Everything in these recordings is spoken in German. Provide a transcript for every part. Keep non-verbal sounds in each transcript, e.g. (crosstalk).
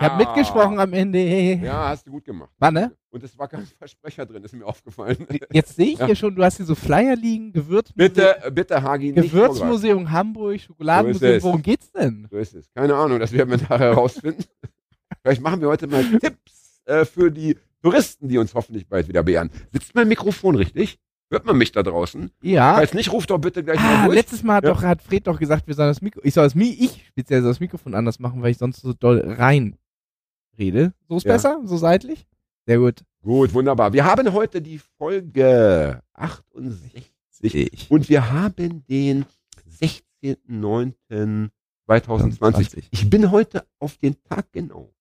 Ich habe mitgesprochen am Ende. Ja, hast du gut gemacht. War, ne? Und es war kein Versprecher drin, ist mir aufgefallen. Jetzt sehe ich Ja. hier schon, du hast hier so Flyer liegen, Gewürzmuseum, Bitte, bitte, Hagi, nicht. Gewürzmuseum Hamburg, So Schokoladenmuseum. es. Worum geht's denn? So ist es. Keine Ahnung, das werden wir nachher herausfinden. Vielleicht machen wir heute mal Tipps äh, für die Touristen, die uns hoffentlich bald wieder beehren. Sitzt mein Mikrofon richtig? Hört man mich da draußen? Ja. Falls nicht, ruft doch bitte gleich Ah, mal durch. letztes Mal hat, Ja. doch, hat Fred doch gesagt, wir sollen das Mikro, ich soll das Mi ich speziell soll das Mikrofon anders machen, weil ich sonst so doll rein rede. So ist Ja. besser? So seitlich? Sehr gut. Gut, wunderbar. Wir haben heute die Folge 68 Ich. und wir haben den 16.09.2020. 2020. Ich bin heute auf den Tag genau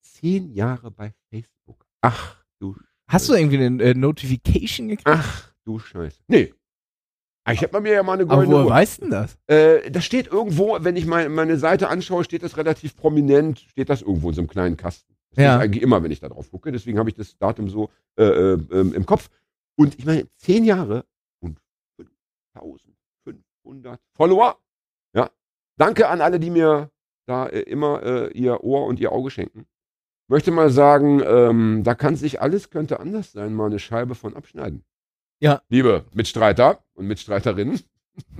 zehn Jahre bei Facebook. Ach du Hast du irgendwie eine äh, Notification gekriegt? Ach du Scheiße. Nee. Ich hätte mir ja mal eine Aber goldene woher Uhr. weißt denn das? Äh, das steht irgendwo, wenn ich mein, meine Seite anschaue, steht das relativ prominent, steht das irgendwo in so einem kleinen Kasten. Das Ja. ist eigentlich immer, wenn ich da drauf gucke. Deswegen habe ich das Datum so äh, äh, ähm, im Kopf. Und ich meine, zehn Jahre und 5500 Follower. Ja. Danke an alle, die mir da äh, immer äh, ihr Ohr und ihr Auge schenken. Möchte mal sagen, ähm, da kann sich alles, könnte anders sein, mal eine Scheibe von abschneiden. Ja. Liebe Mitstreiter und Mitstreiterinnen,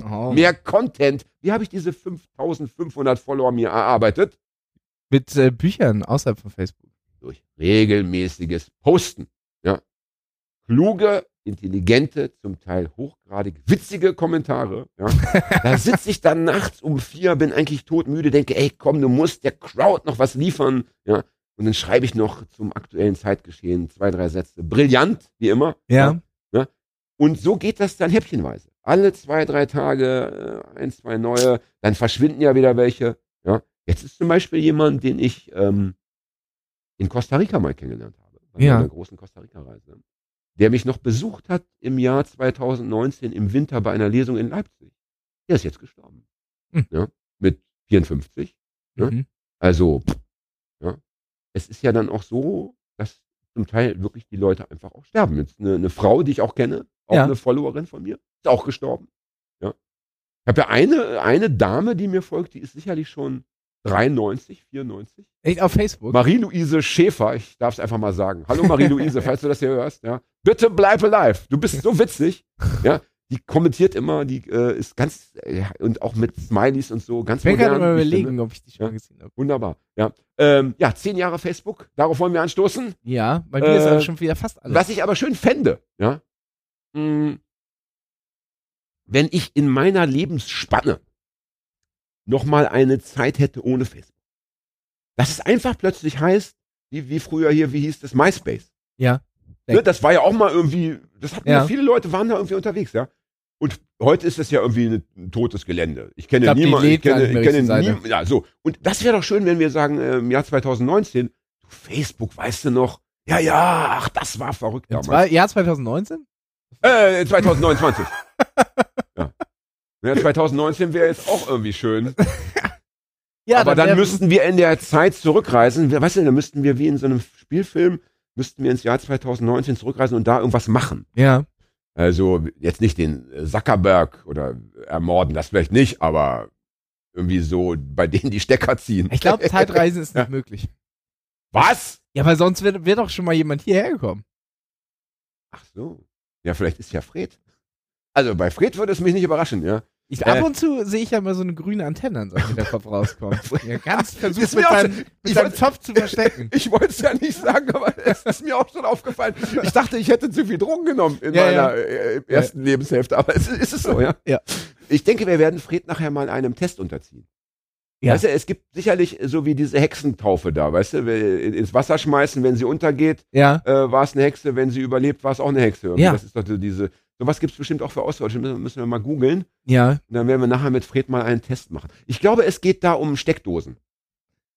Oh. mehr Content. Wie habe ich diese 5500 Follower mir erarbeitet? Mit äh, Büchern außerhalb von Facebook. Durch regelmäßiges Posten. Ja. Kluge, intelligente, zum Teil hochgradig witzige Kommentare. Ja. da (laughs) sitze ich dann nachts um vier, bin eigentlich todmüde, denke, ey, komm, du musst der Crowd noch was liefern. Ja. Und dann schreibe ich noch zum aktuellen Zeitgeschehen zwei, drei Sätze. Brillant, wie immer. Ja. Und so geht das dann häppchenweise. Alle zwei, drei Tage äh, ein, zwei neue, dann verschwinden ja wieder welche. Ja. Jetzt ist zum Beispiel jemand, den ich ähm, in Costa Rica mal kennengelernt habe. Bei Ja. einer großen Costa Rica-Reise. Der mich noch besucht hat im Jahr 2019 im Winter bei einer Lesung in Leipzig. Der ist jetzt gestorben. Hm. Ja. Mit 54. Ja. Mhm. Also, pff, ja. Es ist ja dann auch so, dass zum Teil wirklich die Leute einfach auch sterben. Jetzt eine, eine Frau, die ich auch kenne, auch Ja. eine Followerin von mir, ist auch gestorben. Ja. Ich habe ja eine, eine Dame, die mir folgt, die ist sicherlich schon 93, 94. Echt auf Facebook? Marie-Louise Schäfer, ich darf es einfach mal sagen. Hallo Marie-Louise, (laughs) falls du das hier hörst, ja. Bitte bleib alive. Du bist so witzig. (laughs) Ja. Die kommentiert immer, die äh, ist ganz, äh, und auch mit Smileys und so, ganz ich modern. mal ich finde. überlegen, ob ich die schon Ja. gesehen habe. Wunderbar. Ja. Ähm, ja, zehn Jahre Facebook, darauf wollen wir anstoßen. Ja, bei mir ist Äh, aber schon wieder fast alles. Was ich aber schön fände, ja, mh, wenn ich in meiner Lebensspanne nochmal eine Zeit hätte ohne Facebook. Dass es einfach plötzlich heißt, wie, wie früher hier, wie hieß das, MySpace. Ja. Ne, das war ja auch mal irgendwie, das hatten Ja. viele Leute waren da irgendwie unterwegs, ja. Und heute ist es ja irgendwie ein, totes Gelände. Ich kenne Ich glaub, die niemanden, ich kenne, ich kenne durch die Seite. nie, ja, so. Und das wäre doch schön, wenn wir sagen, äh, im Jahr 2019, du Facebook, weißt du noch? Ja, ja, ach, das war verrückt damals. Jahr 2019? Äh, 2029. (laughs) ja. ja. 2019 wäre jetzt auch irgendwie schön. (laughs) Ja, Aber dann wär- müssten wir in der Zeit zurückreisen. Weißt du, dann müssten wir wie in so einem Spielfilm, müssten wir ins Jahr 2019 zurückreisen und da irgendwas machen. Ja. Also jetzt nicht den Zuckerberg oder ermorden, das vielleicht nicht, aber irgendwie so bei denen die Stecker ziehen. Ich glaube, Zeitreisen (laughs) ist nicht Ja. möglich. Was? Ja, weil sonst wäre wär doch schon mal jemand hierher gekommen. Ach so. Ja, vielleicht ist ja Fred. Also bei Fred würde es mich nicht überraschen, ja. Ich, Äh. ab und zu sehe ich ja mal so eine grüne Antenne an seinem Hinterkopf rauskommen. (laughs) Ja, ganz versucht Ist mit wollte- Zopf zu (laughs) verstecken. Ich wollte es ja nicht sagen, aber (laughs) es ist mir auch schon aufgefallen. Ich dachte, ich hätte zu viel Drogen genommen in Ja, meiner ja. äh, ersten Lebenshälfte, aber es ist es so, ja? Ja. Ich denke, wir werden Fred nachher mal einem Test unterziehen. Ja. Weißt du, es gibt sicherlich so wie diese Hexentaufe da, weißt du, ins Wasser schmeißen, wenn sie untergeht, Ja. äh, war es eine Hexe, wenn sie überlebt, war es auch eine Hexe. Ja. Das ist doch so diese, sowas gibt es bestimmt auch für Ausdeutsche, müssen müssen wir mal googeln. Ja. Und dann werden wir nachher mit Fred mal einen Test machen. Ich glaube, es geht da um Steckdosen.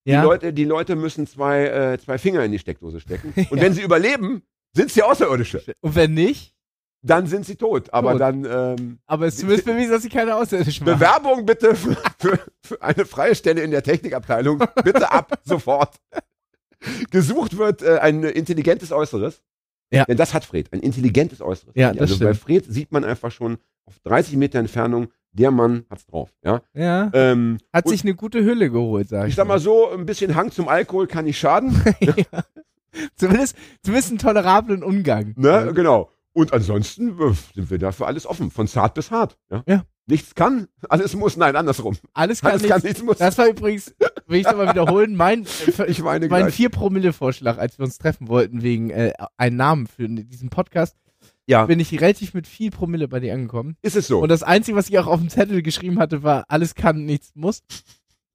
Ja. Die, Leute, die Leute müssen zwei, äh, zwei Finger in die Steckdose stecken. (laughs) Und wenn sie überleben, sind sie Außerirdische. Und wenn nicht? Dann sind sie tot. Aber Tot. dann ähm, Aber es ist zumindest bewiesen, dass sie keine Außerirdischen machen. Bewerbung bitte für, für, für eine freie Stelle in der Technikabteilung. Bitte ab (laughs) sofort. Gesucht wird äh, ein intelligentes Äußeres. Ja. Denn das hat Fred, ein intelligentes Äußeres. Ja, das also bei stimmt. Fred sieht man einfach schon auf 30 Meter Entfernung, der Mann hat's drauf. Ja? Ja. Ähm, Hat sich eine gute Hülle geholt, sag ich. ich sag mal so, ein bisschen Hang zum Alkohol kann nicht schaden. (laughs) ja. Zumindest, zumindest einen tolerablen Umgang. Ne? Genau. Und ansonsten äh, sind wir dafür alles offen, von zart bis hart. Ja? Ja. Nichts kann, alles muss, nein, andersrum. Alles kann Alles nicht. kann, nichts muss. Das war übrigens, will ich nochmal wiederholen, mein, äh, Ich meine mein gleich. 4-Promille-Vorschlag, als wir uns treffen wollten wegen äh, einen Namen für diesen Podcast, Ja, bin ich relativ mit viel Promille bei dir angekommen. ist es so. Und das Einzige, was ich auch auf dem Zettel geschrieben hatte, war, alles kann, nichts muss.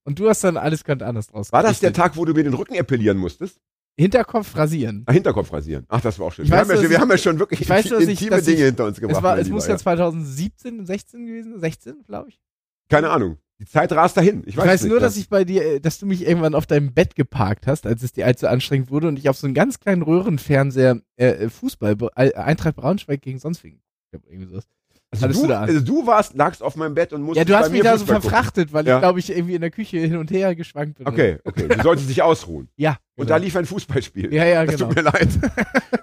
Und du hast dann alles könnte anders draus War das der. Tag, wo du mir den Rücken epilieren musstest? Hinterkopf rasieren. Ah, Hinterkopf rasieren. Ach, das war auch schön. Ich Wir, weiß haben, ja, wir ich- haben ja schon wirklich ich weiß ich- intime ich- Dinge hinter uns gebracht. Es, war, es muss ja 2017, 16 gewesen, 16, glaube ich. Keine Ahnung. Die Zeit rast dahin. Ich Ich weiß, weiß, nicht, nur, dass ich bei dir, äh, dass du mich irgendwann auf deinem Bett geparkt hast, als es dir allzu anstrengend wurde und ich auf so einen ganz kleinen Röhrenfernseher äh, äh, Fußball, äh, Eintracht Braunschweig gegen sonst wen. Ich irgendwie sowas. Also hattest du, du also du warst, lagst auf meinem Bett und musstest Ja, du hast mich da so Fußball gucken. verfrachtet, weil Ja. ich, glaube ich, irgendwie in der Küche hin und her geschwankt bin. Okay, okay. Du solltest dich ausruhen. (laughs) Ja. Und genau. da lief ein Fußballspiel. Ja, ja, das genau. tut mir leid.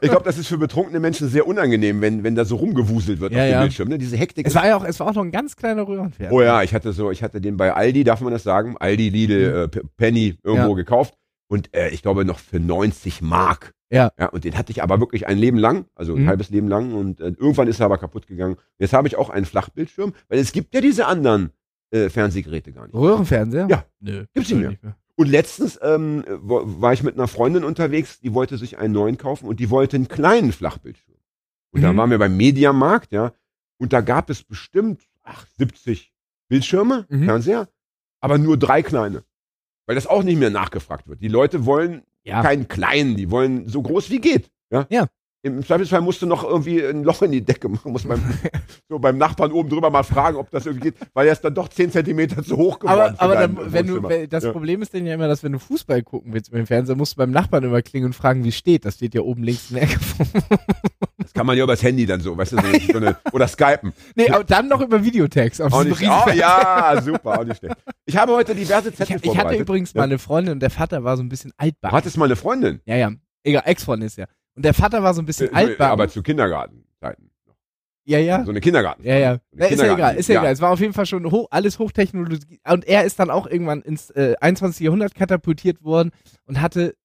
Ich glaube, das ist für betrunkene Menschen sehr unangenehm, wenn, wenn da so rumgewuselt wird Ja, auf dem ja. Bildschirm. Ne? Diese Hektik. Es war ja auch, es war auch noch ein ganz kleiner Röhrenfernseher. Oh ja, ich hatte so, ich hatte den bei Aldi, darf man das sagen? Aldi, Lidl, äh, P- Penny irgendwo gekauft. Und äh, ich glaube noch für 90 Mark. Ja. ja. Und den hatte ich aber wirklich ein Leben lang, also ein Mhm. halbes Leben lang. Und äh, irgendwann ist er aber kaputt gegangen. Jetzt habe ich auch einen Flachbildschirm, weil es gibt ja diese anderen äh, Fernsehgeräte gar nicht. Röhrenfernseher? Ja. Nö. Gibt's nicht mehr. Und letztens ähm, war ich mit einer Freundin unterwegs, die wollte sich einen neuen kaufen und die wollte einen kleinen Flachbildschirm. Und da Mhm. waren wir beim Mediamarkt, ja, und da gab es bestimmt ach, 70 Bildschirme, Mhm. Fernseher, aber nur drei kleine. Weil das auch nicht mehr nachgefragt wird. Die Leute wollen Ja. keinen kleinen, die wollen so groß wie geht. Ja. Ja. Im Zweifelsfall musst du noch irgendwie ein Loch in die Decke machen, muss beim, (laughs) so beim Nachbarn oben drüber mal fragen, ob das irgendwie geht, weil er ist dann doch 10 Zentimeter zu hoch geworden. Aber, aber dann, wenn du, wenn, das Ja. Problem ist denn ja immer, dass wenn du Fußball gucken willst mit dem Fernseher, musst du beim Nachbarn immer klingen und fragen, wie es steht. Das steht ja oben links in der Ecke. (laughs) Kann man ja übers Handy dann so, weißt du, so, so eine, oder Skypen. nee, aber dann noch über Videotext. Auf diesem nicht, oh, ja, super, auch nicht schlecht. Ich habe heute diverse ich, Zettel ich hatte vorbereitet. übrigens Ja. mal eine Freundin und der Vater war so ein bisschen Du altbacken. hattest mal eine Freundin, Ja, ja. Egal, Ex-Freundin ist ja. Und der Vater war so ein bisschen äh, altbacken. aber zu Kindergartenzeiten. ja, ja. So eine Kindergarten. Ja, ja. So Na, ist ja egal, ist ja, ja. egal. Es war auf jeden Fall schon hoch, alles Hochtechnologie. Und er ist dann auch irgendwann ins äh, 21. Jahrhundert katapultiert worden und hatte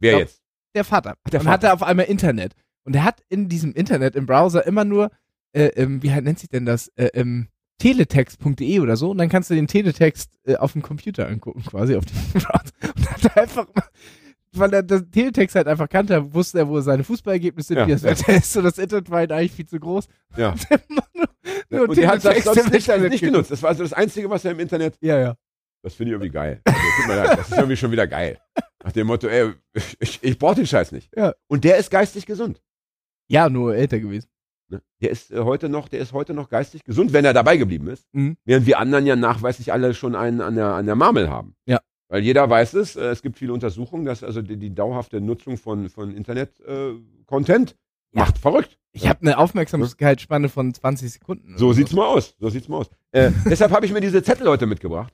Wer Glaub- jetzt? der Vater. der und Vater. hatte auf einmal Internet. Und er hat in diesem Internet, im Browser, immer nur, äh, ähm, wie nennt sich denn das? Äh, ähm, teletext.de oder so. Und dann kannst du den Teletext äh, auf dem Computer angucken, quasi auf dem (laughs) Browser. Und hat er einfach mal, weil er das Teletext halt einfach kannte, wusste er, wo seine Fußballergebnisse sind, Ja, wie das ja. Wetter ist. Und das Internet war halt eigentlich viel zu groß. Ja. (laughs) nur, nur Und der hat das sonst im nicht, Internet nicht genutzt. Das war also das Einzige, was er im Internet. Ja, ja. Das finde ich irgendwie geil. Also, leid, das ist irgendwie schon wieder geil. Nach dem Motto, ey, ich, ich brauche den Scheiß nicht. Ja. Und der ist geistig gesund. Ja, nur älter gewesen. Ne? Der ist äh, heute noch, der ist heute noch geistig gesund, wenn er dabei geblieben ist. Mhm. Während wir anderen ja nachweislich alle schon einen an der, an der Marmel haben. Ja. Weil jeder weiß es, äh, es gibt viele Untersuchungen, dass also die, die dauerhafte Nutzung von, von Internet-Content Ja. macht verrückt. Ich habe eine Aufmerksamkeitsspanne von 20 Sekunden. So sieht's mal aus. So sieht's mal aus. Äh, (laughs) deshalb habe ich mir diese Zettel heute mitgebracht.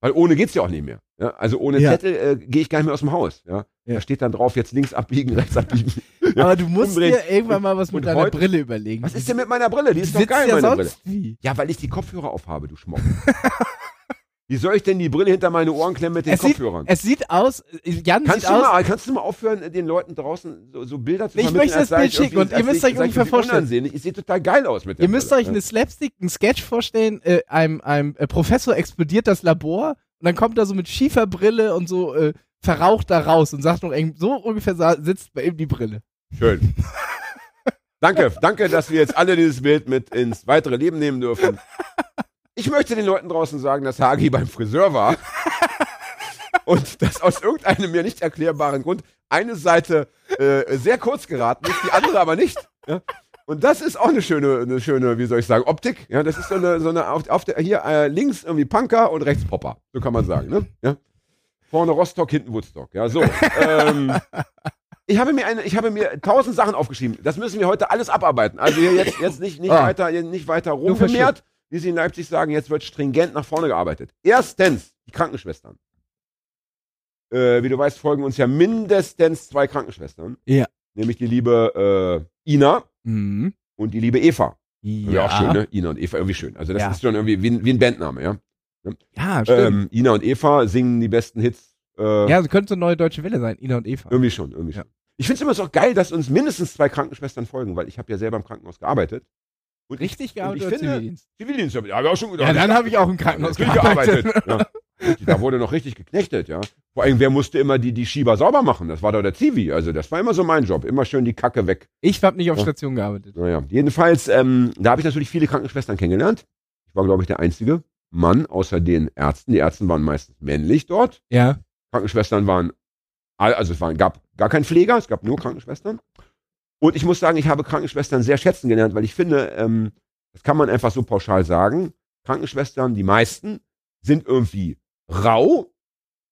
Weil ohne geht's ja auch nicht mehr. Ja? Also ohne Ja. Zettel äh, gehe ich gar nicht mehr aus dem Haus. Ja? Ja. Da steht dann drauf, jetzt links abbiegen, rechts abbiegen. (laughs) Aber du musst Umdrehen. dir irgendwann mal was mit deiner heute- Brille überlegen. Was ist denn mit meiner Brille? Die ist doch geil, ja meine Brille. Wie? Ja, weil ich die Kopfhörer aufhabe, du Schmock. (laughs) Wie soll ich denn die Brille hinter meine Ohren klemmen mit den Es sieht, Kopfhörern? es sieht aus, Jan Kannst sieht du, aus, mal, kannst du mal aufhören, den Leuten draußen so, so Bilder zu Ich möchte das Bild schicken und ihr müsst euch ungefähr vorstellen. Ich sehe total geil aus mit der ihr müsst Brille. euch eine Slapstick, einen Sketch vorstellen, äh, einem, einem äh, Professor explodiert das Labor und dann kommt er so mit schiefer Brille und so äh, verraucht da raus und sagt noch, so ungefähr sitzt bei ihm die Brille. Schön. danke, danke, dass wir jetzt alle dieses Bild mit ins weitere Leben nehmen dürfen. (laughs) Ich möchte den Leuten draußen sagen, dass Hagi beim Friseur war und dass aus irgendeinem mir nicht erklärbaren Grund eine Seite äh, sehr kurz geraten ist, die andere aber nicht. Ja? Und das ist auch eine schöne, eine schöne, wie soll ich sagen, Optik. Ja, das ist so eine, so eine auf, auf der, hier äh, links irgendwie Punker und rechts Popper. So kann man sagen, ne? Ja? Vorne Rostock, hinten Woodstock. Ja, so. ähm, ich habe mir eine, ich habe mir tausend Sachen aufgeschrieben. Das müssen wir heute alles abarbeiten. Also jetzt, jetzt nicht, nicht Ah. weiter, nicht weiter rumgemehrt, wie sie in Leipzig sagen. Jetzt wird stringent nach vorne gearbeitet. Erstens die Krankenschwestern. Äh, wie du weißt, folgen uns ja mindestens zwei Krankenschwestern. Ja. Nämlich die liebe äh, Ina Mhm. und die liebe Eva. Ja. Ja, auch schön, ne? Ina und Eva, irgendwie schön. Also das Ja. ist schon irgendwie wie, ein- wie ein Bandname, ja. Ja, stimmt. Ähm, Ina und Eva singen die besten Hits. Äh, ja, sie könnte so eine neue deutsche Welle sein, Ina und Eva. Irgendwie schon, irgendwie Ja. schon. Ich finde es immer so geil, dass uns mindestens zwei Krankenschwestern folgen, weil ich habe ja selber im Krankenhaus gearbeitet. Und Richtig ich, gearbeitet oder finde, Zivildienst? Zivildienst, ja, ich auch schon gedacht. Ja, dann habe ich auch im Krankenhaus gearbeitet. gearbeitet. ja. Da wurde noch richtig geknechtet, ja. Vor allem, wer musste immer die, die Schieber sauber machen? Das war doch der Zivi. Also, das war immer so mein Job. Immer schön die Kacke weg. Ich habe nicht auf Ja. Station gearbeitet. Naja, jedenfalls, ähm, da habe ich natürlich viele Krankenschwestern kennengelernt. Ich war, glaube ich, der einzige Mann außer den Ärzten. Die Ärzte waren meistens männlich dort. Ja. Krankenschwestern waren, also es waren, gab gar keinen Pfleger, es gab nur Krankenschwestern. Und ich muss sagen, ich habe Krankenschwestern sehr schätzen gelernt, weil ich finde, ähm, das kann man einfach so pauschal sagen. Krankenschwestern, die meisten, sind irgendwie rau,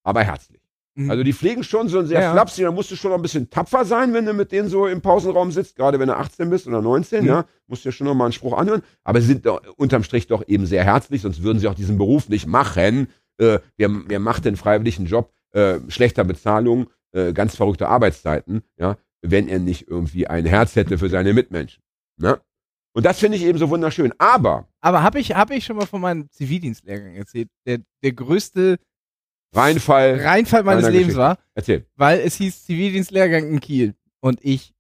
aber herzlich. Mhm. Also die pflegen schon so ein sehr Ja. flapsig, da musst du schon noch ein bisschen tapfer sein, wenn du mit denen so im Pausenraum sitzt, gerade wenn du 18 bist oder 19, Mhm. ja, musst du ja schon noch mal einen Spruch anhören, aber sie sind doch, unterm Strich doch eben sehr herzlich, sonst würden sie auch diesen Beruf nicht machen. Äh, wer, wer macht den freiwilligen Job, äh, schlechter Bezahlung, äh, ganz verrückte Arbeitszeiten, ja, wenn er nicht irgendwie ein Herz hätte für seine Mitmenschen. Ne? Und das finde ich eben so wunderschön. Aber Aber habe ich, hab ich schon mal von meinem Zivildienstlehrgang erzählt, der, der größte Reinfall, Reinfall meines Lebens Geschichte. war, erzähl. weil es hieß Zivildienstlehrgang in Kiel. Und ich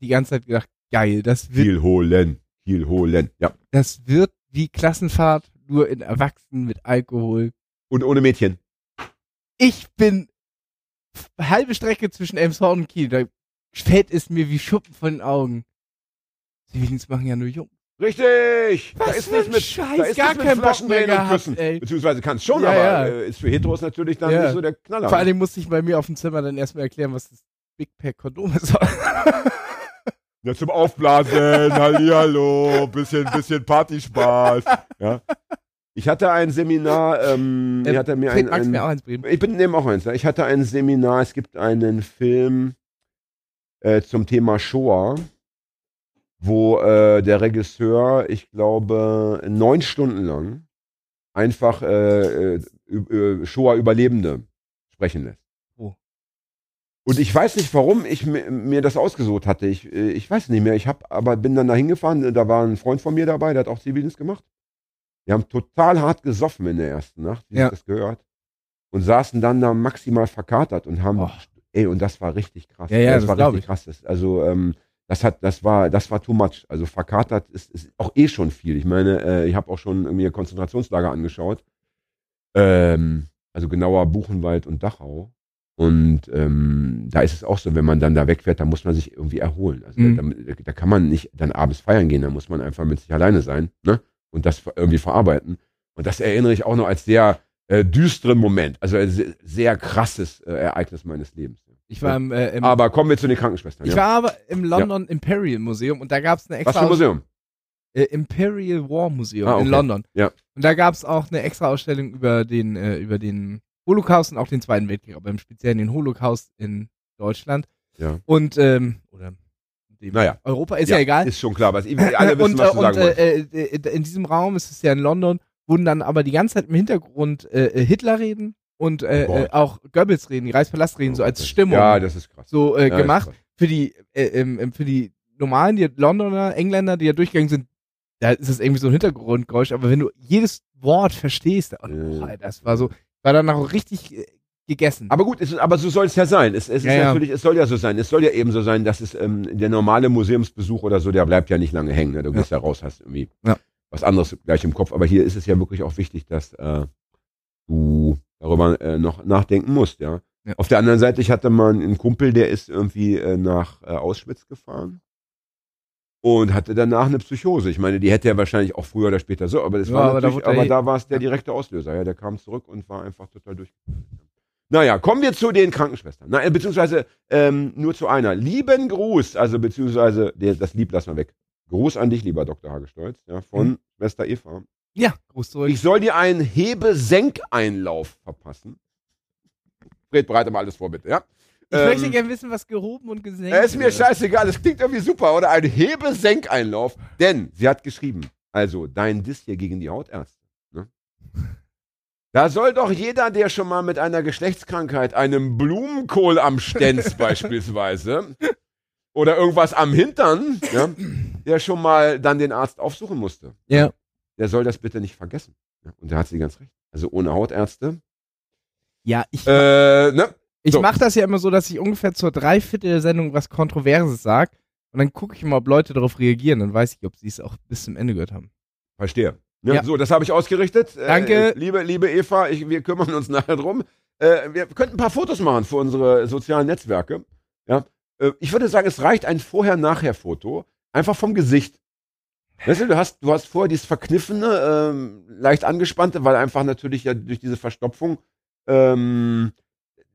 die ganze Zeit gedacht, geil, das wird, Kiel holen, Kiel holen. Ja. das wird wie Klassenfahrt, nur in Erwachsenen mit Alkohol. Und ohne Mädchen. Ich bin halbe Strecke zwischen Elmshorn und Kiel. Da fällt es mir wie Schuppen von den Augen. Zivildienst machen ja nur Jung. Richtig! Was da ist für ein mit, Scheiß, da ist gar Bock Flaschen gehabt, küssen. ey. Beziehungsweise kann es schon, Ja, aber ja. Äh, ist für Heteros natürlich dann Ja. nicht so der Knaller. Vor allem musste ich bei mir auf dem Zimmer dann erstmal erklären, was das Big Pack Kondom ist. (laughs) ja, zum Aufblasen, Hallihallo, bisschen, bisschen Partyspaß. Ja. Ich hatte ein Seminar, ähm, ich hatte mir ein, ein mir auch eins bringen? ich bin nehme auch eins. ja. Ich hatte ein Seminar, es gibt einen Film äh, zum Thema Shoah, wo äh, der Regisseur, ich glaube, neun Stunden lang einfach äh, äh, Shoah-Überlebende sprechen lässt. Oh. Und ich weiß nicht, warum ich mi- mir das ausgesucht hatte. Ich, ich weiß nicht mehr. Ich habe, aber bin dann da hingefahren. Da war ein Freund von mir dabei, der hat auch Zivildienst gemacht. Wir haben total hart gesoffen in der ersten Nacht, wie Ja. ich das gehört. Und saßen dann da maximal verkatert und haben, Oh. Ey, und das war richtig krass. Ja, ja, das, das war richtig ich. krass. Das, also, ähm, das hat, das war, das war too much. Also verkatert ist, ist auch eh schon viel. Ich meine, äh, ich habe auch schon mir Konzentrationslager angeschaut. Ähm, also genauer Buchenwald und Dachau. Und ähm, da ist es auch so, wenn man dann da wegfährt, da muss man sich irgendwie erholen. Also Mhm. da, da kann man nicht dann abends feiern gehen, da muss man einfach mit sich alleine sein, ne? Und das irgendwie verarbeiten. Und das erinnere ich auch noch als sehr äh, düsteren Moment, also ein sehr, sehr krasses äh, Ereignis meines Lebens. Ich war im, äh, im Aber kommen wir zu den Krankenschwestern. ich ja? war aber im London Imperial Museum und da gab es eine Was extra für ein Museum? äh, Imperial War Museum Ah, okay. in London. Ja. Und da gab es auch eine extra Ausstellung über den, äh, über den Holocaust und auch den Zweiten Weltkrieg, aber im Speziellen den Holocaust in Deutschland. Ja. Und, ähm, oder Naja. Europa, ist ja, egal. Ist schon klar, was alle (laughs) wissen, und, was äh, du sagen und wolltest. äh, äh, in diesem Raum, es ist ja in London, wurden dann aber die ganze Zeit im Hintergrund äh, äh, Hitler-Reden und äh, Oh äh, auch Goebbels-Reden, die Reichspalast-Reden, so als Stimmung Ja, das ist krass. so äh, Ja, gemacht. ist. Für die, äh, ähm, ähm, für die normalen, die Londoner, Engländer, die da durchgegangen sind, da ist das irgendwie so ein Hintergrundgeräusch, aber wenn du jedes Wort verstehst, oh, Ja. Das war so, war danach auch richtig äh, gegessen. Aber gut, es ist, aber so soll es ja sein. Es, es ist Ja, ja. natürlich, es soll ja so sein. Es soll ja eben so sein, dass es ähm, der normale Museumsbesuch oder so, der bleibt ja nicht lange hängen. Ne? Du Ja. gehst ja raus, hast irgendwie Ja. Was anderes gleich im Kopf. Aber hier ist es ja wirklich auch wichtig, dass äh, du darüber äh, noch nachdenken musst, ja. Ja. Auf der anderen Seite, ich hatte mal einen Kumpel, der ist irgendwie äh, nach äh, Auschwitz gefahren und hatte danach eine Psychose. Ich meine, die hätte er wahrscheinlich auch früher oder später so, aber das Ja, war aber da er aber eh- da war es der direkte Auslöser. Ja, der kam zurück und war einfach total durch. Naja, kommen wir zu den Krankenschwestern. Na, äh, beziehungsweise ähm, nur zu einer. Lieben Gruß, also beziehungsweise das Lieb lassen wir weg. Gruß an dich, lieber Dr. Hagestolz, ja, von Mhm. Schwester Eva. ja, Gruß zurück. Ich soll dir einen Hebe-Senk-Einlauf verpassen. Fred, bereite mal alles vor, bitte, ja? Ich Ähm, möchte gerne wissen, was gehoben und gesenkt Äh, ist mir scheißegal, das klingt irgendwie super, oder? Ein Hebe-Senkeinlauf. Denn sie hat geschrieben, also dein Diss hier gegen die Hautärzte. Ne? (laughs) Da soll doch jeder, der schon mal mit einer Geschlechtskrankheit, einem Blumenkohl am Stenz (laughs) beispielsweise, oder irgendwas am Hintern, ja, der schon mal dann den Arzt aufsuchen musste, Ja. der soll das bitte nicht vergessen. Ja, und da hat sie ganz recht. Also ohne Hautärzte. Ja, ich, Äh, ne? ich so. mache das ja immer so, dass ich ungefähr zur Dreiviertel der Sendung was Kontroverses sage. Und dann gucke ich mal, ob Leute darauf reagieren. Dann weiß ich, ob sie es auch bis zum Ende gehört haben. Verstehe. Ne? Ja. So, das habe ich ausgerichtet. Danke. Äh, liebe, liebe Eva, ich, wir kümmern uns (laughs) nachher drum. Äh, wir könnten ein paar Fotos machen für unsere sozialen Netzwerke. Ja? Äh, ich würde sagen, es reicht ein Vorher-Nachher-Foto. Einfach vom Gesicht. Weißt du, du hast, du hast vorher dieses verkniffene, ähm, leicht angespannte, weil einfach natürlich ja durch diese Verstopfung ähm,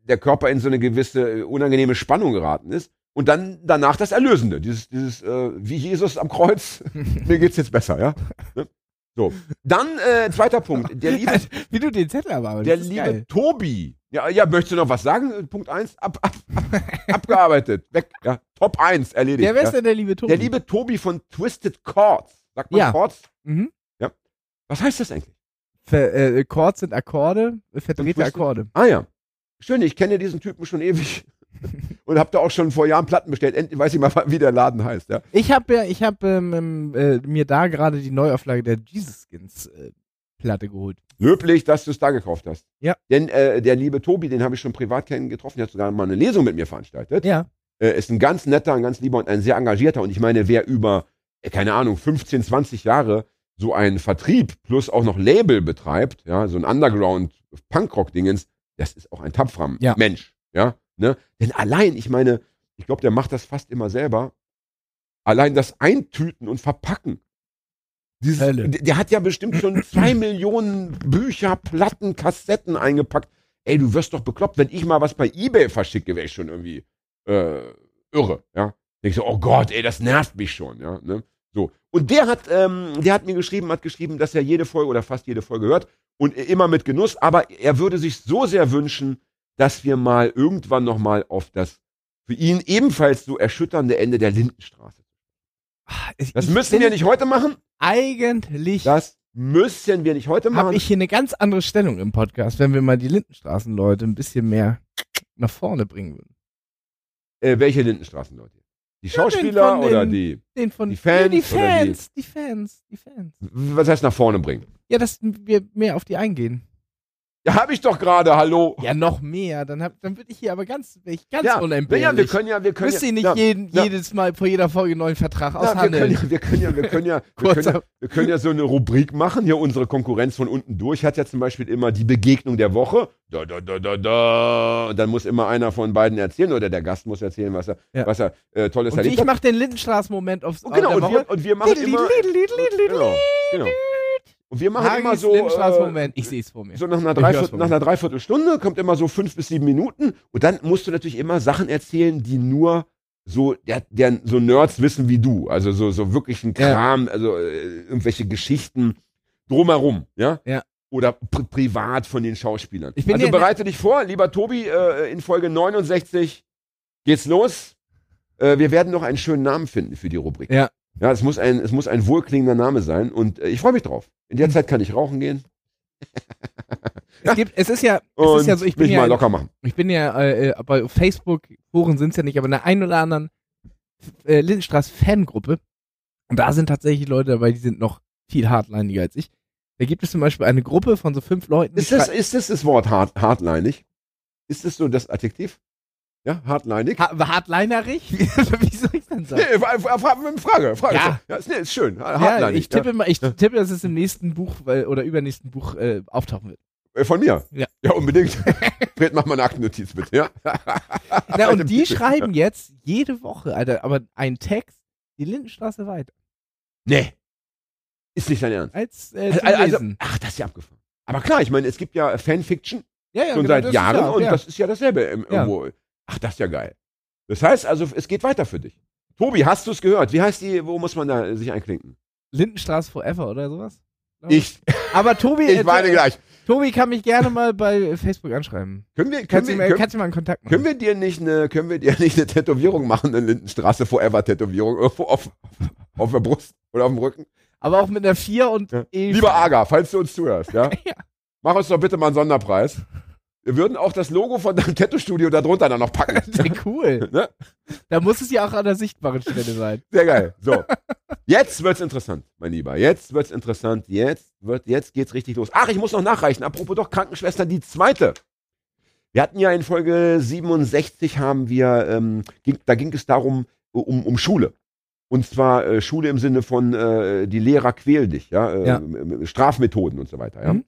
der Körper in so eine gewisse äh, unangenehme Spannung geraten ist. Und dann danach das Erlösende, dieses, dieses äh, wie Jesus am Kreuz, (laughs) mir geht's jetzt besser, ja. Ne? So. Dann, äh, zweiter Punkt. Der (laughs) liebe, Wie du den Zettel aber der liebe Tobi. Ja, ja, möchtest du noch was sagen? Punkt eins ab, ab, ab, (laughs) abgearbeitet. Weg. Ja, Top 1 erledigt. Der wer ja. ist denn der liebe Tobi? der liebe Tobi von Twisted Chords. Sagt man Ja. Chords? Mhm. Was heißt das eigentlich? Ver, äh, Chords sind Akkorde, äh, verdrehte Akkorde. Ah ja. Schön, ich kenne diesen Typen schon ewig. (laughs) Und hab da auch schon vor Jahren Platten bestellt. Endlich weiß ich mal, wie der Laden heißt. Ja. Ich habe ja, ich habe ähm, ähm, äh, mir da gerade die Neuauflage der Jesus Skins äh, Platte geholt. Löblich, dass du es da gekauft hast. Ja. Denn äh, der liebe Tobi, den habe ich schon privat kennen getroffen, der hat sogar mal eine Lesung mit mir veranstaltet. Ja. äh, ist ein ganz netter, ein ganz lieber und ein sehr engagierter. Und ich meine, wer über, äh, keine Ahnung, 15, 20 Jahre so einen Vertrieb plus auch noch Label betreibt, ja, so ein Underground-Punkrock-Dingens, das ist auch ein tapferer Ja. Mensch, ja. Ne? Denn allein, ich meine, ich glaube, der macht das fast immer selber. Allein das Eintüten und Verpacken. Dieses, Hölle. der, hat ja bestimmt schon zwei Millionen Bücher, Platten, Kassetten eingepackt. Ey, du wirst doch bekloppt, wenn ich mal was bei Ebay verschicke, wäre ich schon irgendwie äh, irre, ja. Denk ich so, oh Gott, ey, das nervt mich schon, ja. Ne? So. Und der hat, ähm, der hat mir geschrieben, hat geschrieben, dass er jede Folge oder fast jede Folge hört und immer mit Genuss, aber er würde sich so sehr wünschen, dass wir mal irgendwann nochmal auf das für ihn ebenfalls so erschütternde Ende der Lindenstraße. Das ich müssen wir nicht heute machen. Eigentlich Das müssen wir nicht heute machen. habe ich hier eine ganz andere Stellung im Podcast, wenn wir mal die Lindenstraßenleute ein bisschen mehr nach vorne bringen würden. äh, welche Lindenstraßenleute? Die den Schauspieler von den- oder die? Den von Die Fans ja, die oder die- Fans, die Fans, die Fans. Was heißt nach vorne bringen? Ja, dass wir mehr auf die eingehen. Ja, habe ich doch gerade, hallo. Ja, noch mehr. Dann, hab, dann würde ich hier aber ganz, ich ganz ja, unentbehrlich. ja, wir können ja, wir können Müsst ja, ihr nicht ja, jeden, ja. jedes Mal vor jeder Folge einen neuen Vertrag Ja, wir, können aushandeln. ja, wir können ja, wir können ja, (laughs) wir können ja, wir können ja so eine Rubrik machen. Hier unsere Konkurrenz von unten durch hat ja zum Beispiel immer die Begegnung der Woche. Da, da, da, da, da. Und dann muss immer einer von beiden erzählen oder der Gast muss erzählen, was er, was er äh, tolles Und erlebt ich hat. mache den Lindenstraßen-Moment aufs Und genau, und wir, und wir machen immer, genau, genau. Und wir machen immer Hagis so, äh. Ich sehe es vor mir. so nach einer, Dreiviertel, nach einer Dreiviertelstunde kommt immer so fünf bis sieben Minuten und dann musst du natürlich immer Sachen erzählen, die nur so, der, der, so Nerds wissen wie du. Also so, so wirklich ein Ja. Kram, also äh, irgendwelche Geschichten drumherum, ja? Ja. Oder pri privat von den Schauspielern. Ich bin also ja- bereite dich vor, lieber Tobi, äh, in Folge 69 geht's los. Äh, wir werden noch einen schönen Namen finden für die Rubrik. Ja. Ja, es muss ein, es muss ein wohlklingender Name sein und äh, ich freue mich drauf. In der Hm. Zeit kann ich rauchen gehen (laughs) Es, gibt, es ist ja, es ist ja so, ich bin mich ja, mal locker machen. ich bin ja äh, äh, bei Facebook, Foren sind es ja nicht, aber in der einen oder anderen äh, Lindenstraß-Fangruppe. Und da sind tatsächlich Leute dabei, die sind noch viel hardliniger als ich. Da gibt es zum Beispiel eine Gruppe von so fünf Leuten. Ist das, ist das das Wort hart, hartleinig? Ist das so das Adjektiv? Ja, hartleinig? ha hardlinerig? (laughs) (laughs) Wie soll ich denn sagen? Nee, fra- fra- fra- Frage, Frage. Ja. ja ist, nee, ist schön. Ja, Hartleinig. ich tippe, mal, ich tippe, dass es im nächsten Buch weil, oder übernächsten Buch äh, auftauchen wird. ja. Äh, Von mir? Ja. Ja, unbedingt. (laughs) Fred, mach mal eine Aktennotiz bitte, ja? Na, und die schreiben jetzt jede Woche, Alter, aber einen Text die Lindenstraße weiter. Nee. Ist nicht dein Ernst. Als äh, Also, also, ach, das ist ja abgefahren. Aber klar, ich meine, es gibt ja Fanfiction ja, ja, schon genau, seit Jahren ja, und ja. das ist ja dasselbe Ja. irgendwo. Ach, das ist ja geil. Das heißt also, es geht weiter für dich. Tobi, hast du es gehört? Wie heißt die, wo muss man da sich einklinken? Lindenstraße Forever oder sowas? Ich, Aber Tobi, (laughs) ich äh, meine gleich. Tobi kann mich gerne mal bei Facebook anschreiben. Können wir, können Kannst wir, mir, können, kannst du mal einen Kontakt machen? können wir dir nicht eine, können wir dir (laughs) nicht eine Tätowierung machen, eine Lindenstraße Forever Tätowierung irgendwo auf, auf der Brust oder auf dem Rücken? Aber auch mit einer 4 und Ja. E. Lieber Aga, falls du uns zuhörst, ja? (laughs) Ja. Mach uns doch bitte mal einen Sonderpreis. Wir würden auch das Logo von deinem Tattoo-Studio da drunter dann noch packen. (laughs) cool. (laughs) ne? Da muss es ja auch an der sichtbaren Stelle sein. Sehr geil. So. (laughs) Jetzt wird's interessant, mein Lieber. Jetzt wird's interessant. Jetzt wird, jetzt geht's richtig los. Ach, ich muss noch nachreichen. Apropos doch Krankenschwester, die zweite. Wir hatten ja in Folge 67 haben wir, ähm, ging, da ging es darum, um, um Schule. Und zwar äh, Schule im Sinne von, äh, die Lehrer quälen dich, ja, äh, Ja. Strafmethoden und so weiter, ja. Mhm.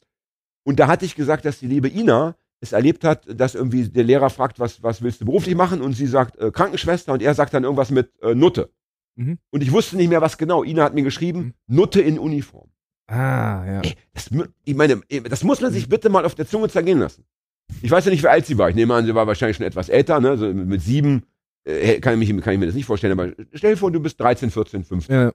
Und da hatte ich gesagt, dass die liebe Ina es erlebt hat, dass irgendwie der Lehrer fragt, was, was willst du beruflich machen? Und sie sagt äh, Krankenschwester und er sagt dann irgendwas mit äh, Nutte. Mhm. Und ich wusste nicht mehr, was genau. Ina hat mir geschrieben, Nutte in Uniform. Ah, ja. Ey, das, ich meine, das muss man sich bitte mal auf der Zunge zergehen lassen. Ich weiß ja nicht, wie alt sie war. Ich nehme an, sie war wahrscheinlich schon etwas älter, ne? So mit sieben äh, kann, ich mich, kann ich mir das nicht vorstellen, aber stell dir vor, du bist 13, 14, 15. ja.